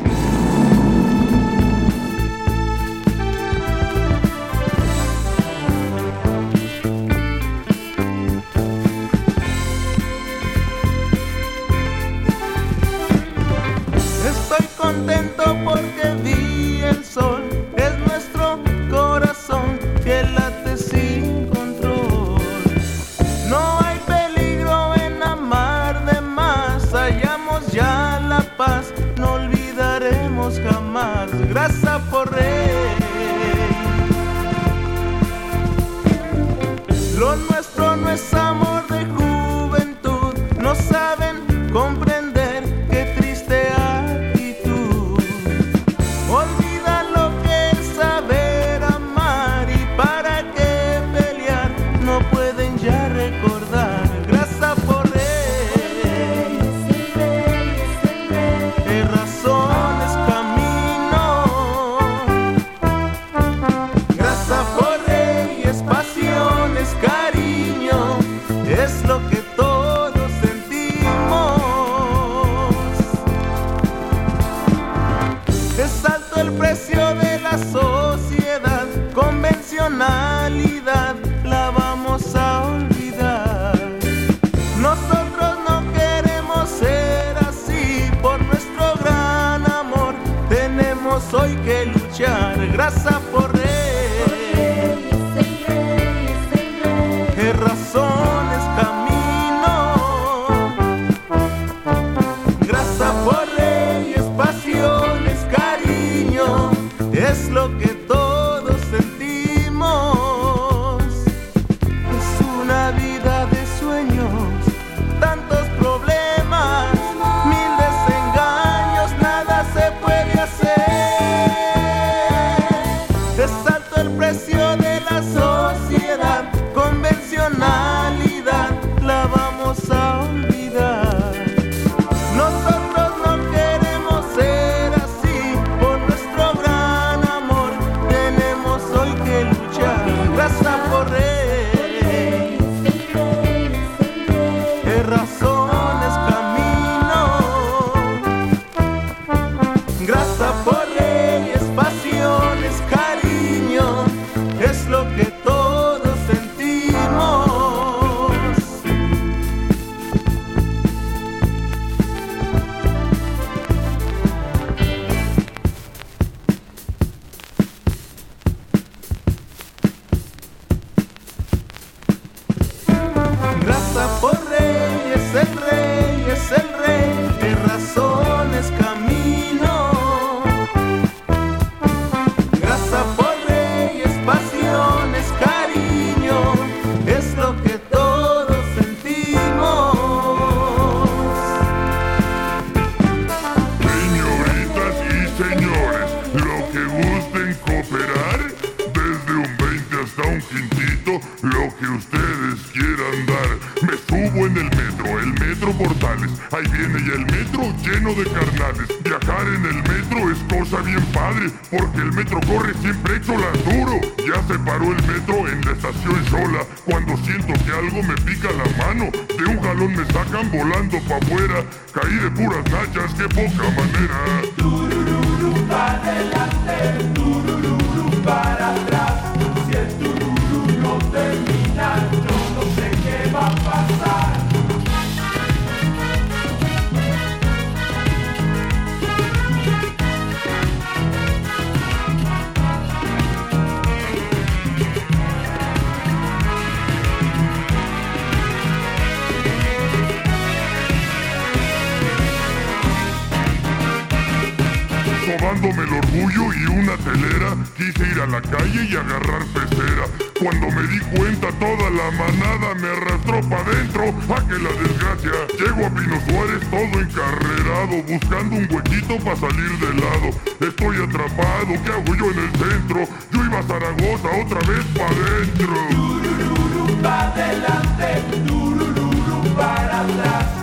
Viene ya el metro lleno de carnales. Viajar en el metro es cosa bien padre, porque el metro corre siempre hecho las duro. Ya se paró el metro en la estación sola, cuando siento que algo me pica la mano. De un jalón me sacan volando pa' afuera, caí de puras nachas, qué poca manera. para para atrás. Sobándome el orgullo y una telera, quise ir a la calle y agarrar pecera. Cuando me di cuenta, toda la manada me arrastró pa' dentro. ¡A que la desgracia! Llego a Pino Suárez todo encarrerado, buscando un huequito pa' salir del lado. Estoy atrapado, ¿qué hago yo en el centro? Yo iba a Zaragoza otra vez para para atrás.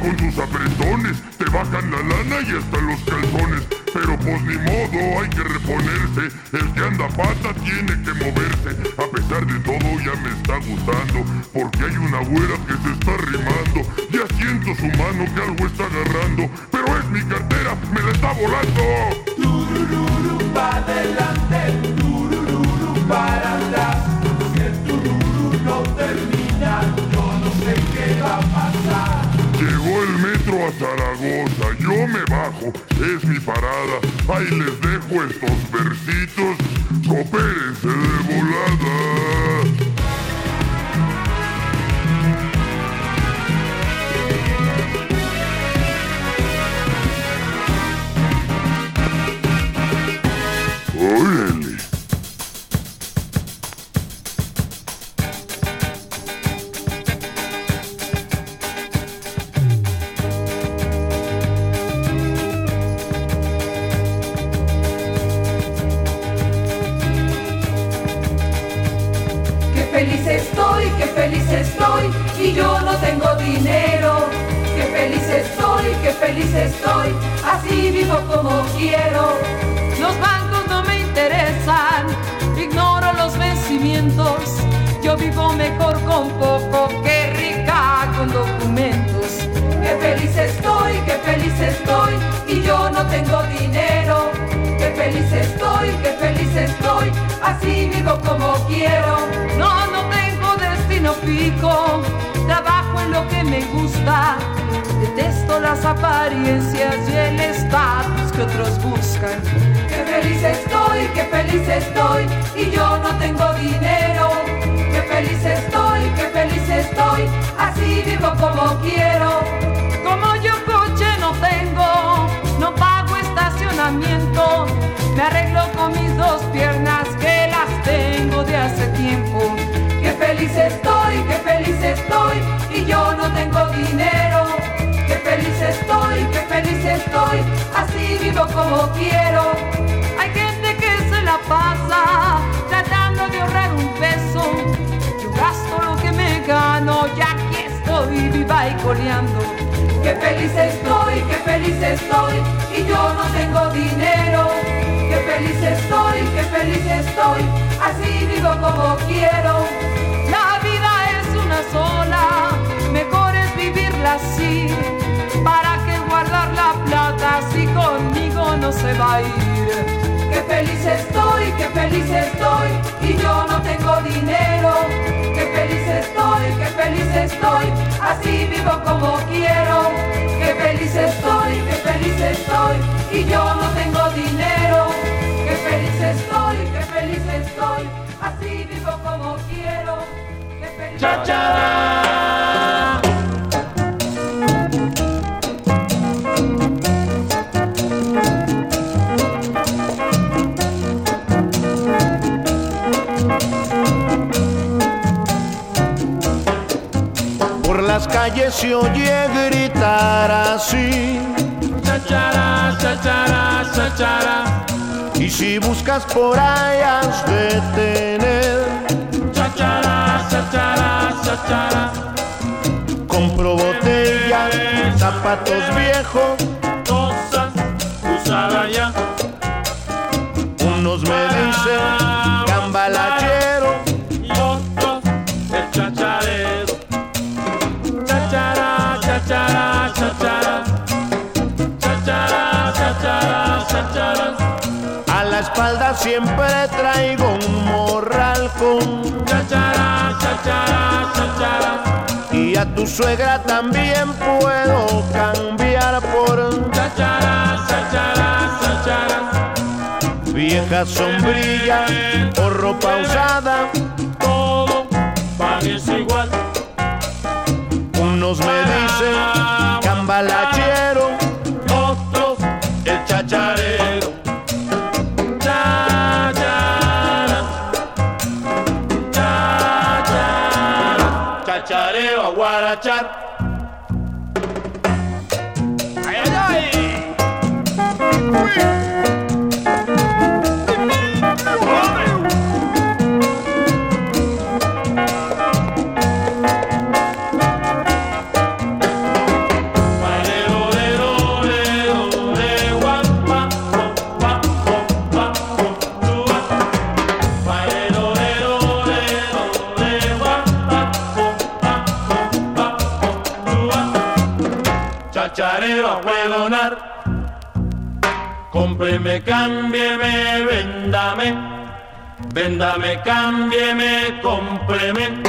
Con sus apretones! Te bajan la lana y hasta los calzones. Pero pues ni modo, hay que reponerse. El que anda pata tiene que moverse. A pesar de todo ya me está gustando. Porque hay una güera que se está rimando. Ya siento su mano que algo está agarrando. Pero es mi cartera, me la está volando. Turururu para adelante, turururu para atrás. No a Zaragoza, yo me bajo, es mi parada. Ahí les dejo estos versitos, coopérense de volada. Trabajo en lo que me gusta. Detesto las apariencias y el estatus que otros buscan. Qué feliz estoy, qué feliz estoy y yo no tengo dinero. Qué feliz estoy, qué feliz estoy, así vivo como quiero. Como yo coche no tengo, no pago estacionamiento. Me arreglo con mis dos piernas que las tengo de hace tiempo. Feliz estoy, qué feliz estoy y yo no tengo dinero. Qué feliz estoy, qué feliz estoy, así vivo como quiero. Hay gente que se la pasa tratando de ahorrar un peso. Yo gasto lo que me gano y aquí estoy viva y coleando. Qué feliz estoy, qué feliz estoy y yo no tengo dinero. Qué feliz estoy, qué feliz estoy, así vivo como quiero. Así. ¿Para que guardar la plata si conmigo no se va a ir? Qué feliz estoy, qué feliz estoy y yo no tengo dinero. Qué feliz estoy, qué feliz estoy, así vivo como quiero. Qué feliz estoy, qué feliz estoy y yo no tengo dinero. Qué feliz estoy, qué feliz estoy, así vivo como quiero. Qué feliz Cha, cha. Calles se oye gritar así. Chachara, chachara, chachara. Y si buscas por ahí has de tener. Chachara, chachara, chachara. Compro botellas, zapatos viejos. Cosas usadas ya. Espalda siempre traigo un morral con Chachara, chachara, chachara. Y a tu suegra también puedo cambiar por Chachara, chachara, chachara. vieja sombrilla o ropa usada. Chacharero a huevonar. Cómpreme, cámbieme, véndame. Véndame, cámbieme. Cómpreme,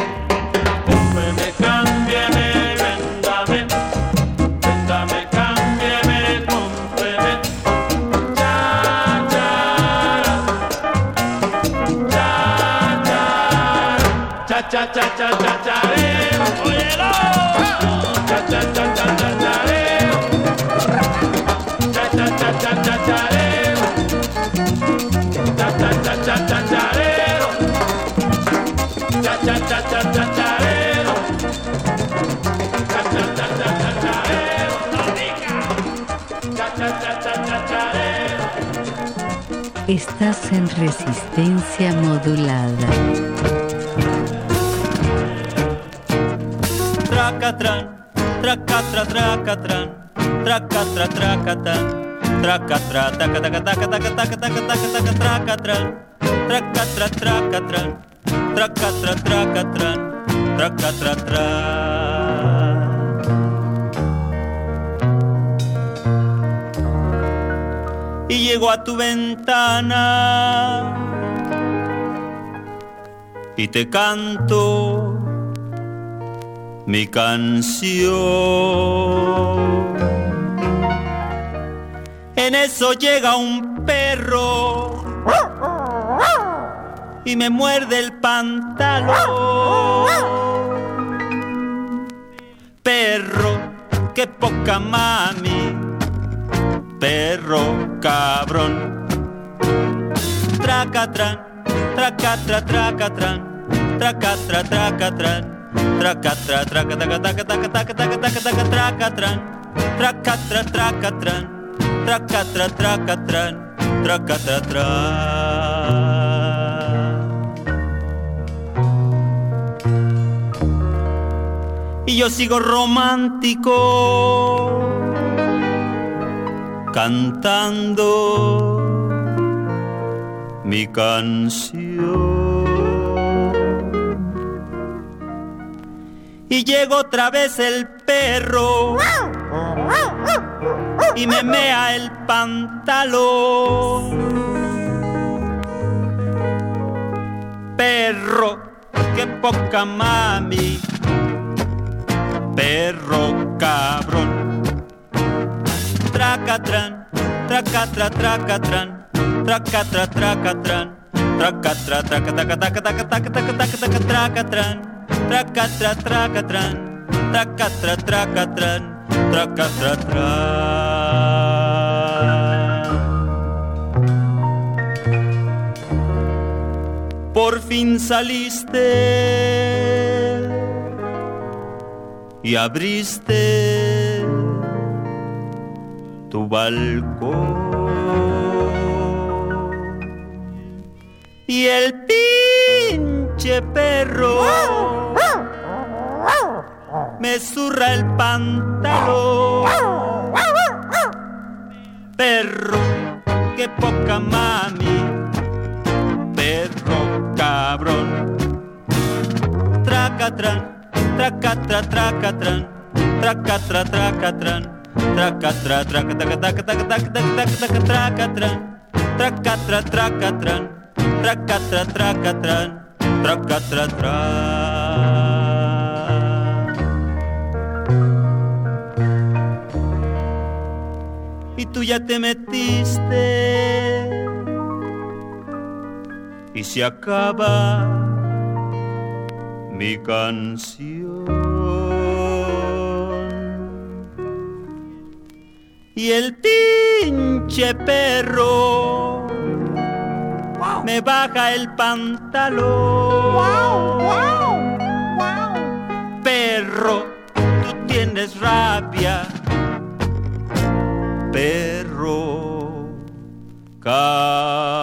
Estás en resistencia modulada. Tracatrán, tracatra, tracatrán, tracatra, tracatrán, tracatra, taca, taca, taca, taca, taca, taca, taca, tracatra, tracatrán, tracatra, tracatrán, tracatra, tracatrán. Llego a tu ventana y te canto mi canción. En eso llega un perro y me muerde el pantalón. cabrón. Tracatrán, tracatra, tracatrán, tracatra, tracatrán, tracatra, tracatra, tracatra, tracatrán, tracatra, tracatrán, tracatra, tracatrán, tracatra, Y yo sigo romántico cantando mi canción. Y llega otra vez el perro y me mea el pantalón. Perro, qué poca mami, perro cabrón tracatrán, tracatra, tracatrán, tracatra, tracatrán, tracatra, tracataca, tracatra, tracatrán, tracatra, tracatrán, tracatra, por fin saliste y abriste tu balcón. Y el pinche perro me zurra el pantalón. Perro, qué poca mami, perro cabrón. Tracatran, tracatra, tracatran, tracatra, tracatran, tracatra, taca, tracatran, tracatra, tracatran, tracatra, tracatran, tracatra, tracatran. y tú ya te metiste. Y se acaba mi canción y el pinche perro me baja el pantalón. Perro tú tienes rabia. Perro cabrón.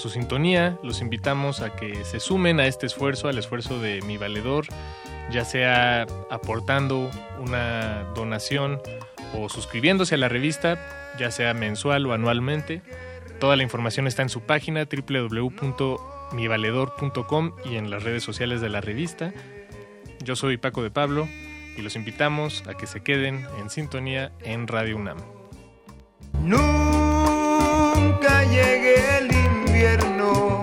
Su sintonía. Los invitamos a que se sumen a este esfuerzo, al esfuerzo de mi valedor, ya sea aportando una donación o suscribiéndose a la revista, ya sea mensual o anualmente. Toda la información está en su página www.mivaledor.com y en las redes sociales de la revista. Yo soy Paco de Pablo y los invitamos a que se queden en sintonía en Radio UNAM. Nunca llegue el invierno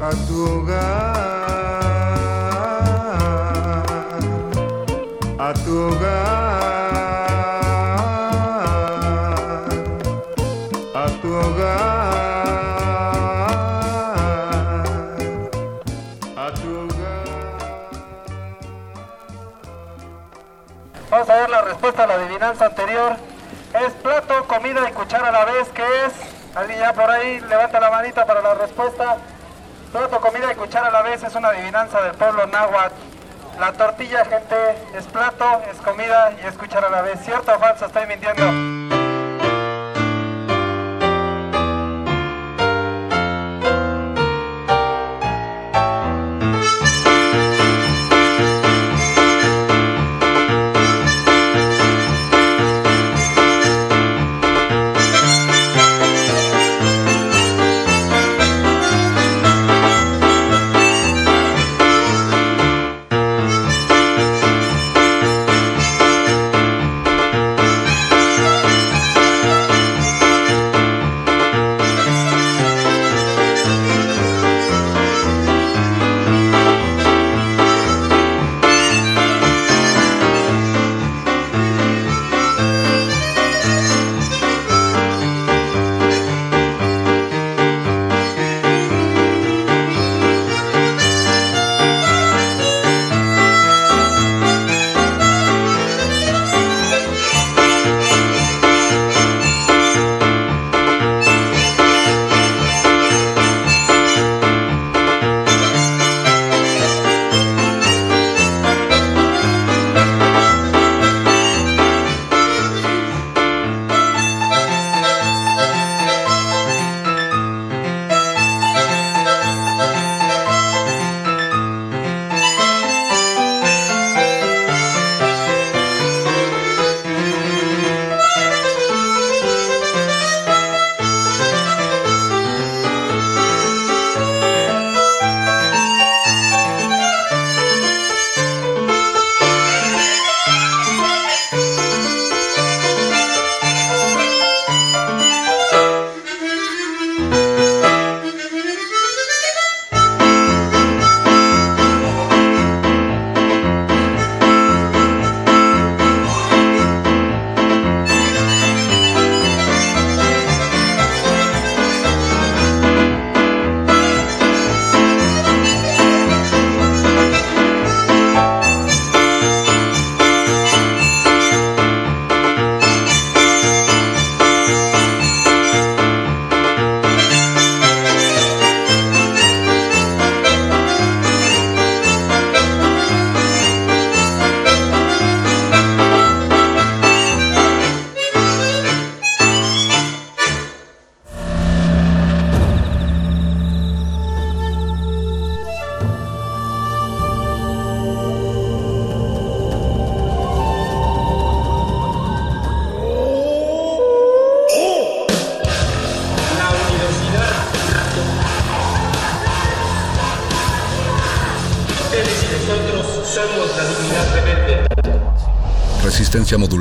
a tu hogar, a tu hogar, a tu hogar, a tu Vamos a ver la respuesta a la adivinanza anterior. Es plato, comida y cuchara a la vez, ¿qué es? Alguien ya por ahí levanta la manita para la respuesta. Plato, comida y cuchara a la vez es una adivinanza del pueblo náhuatl. La tortilla, gente, es plato, es comida y es cuchara a la vez. ¿Cierto o falso? Estoy mintiendo.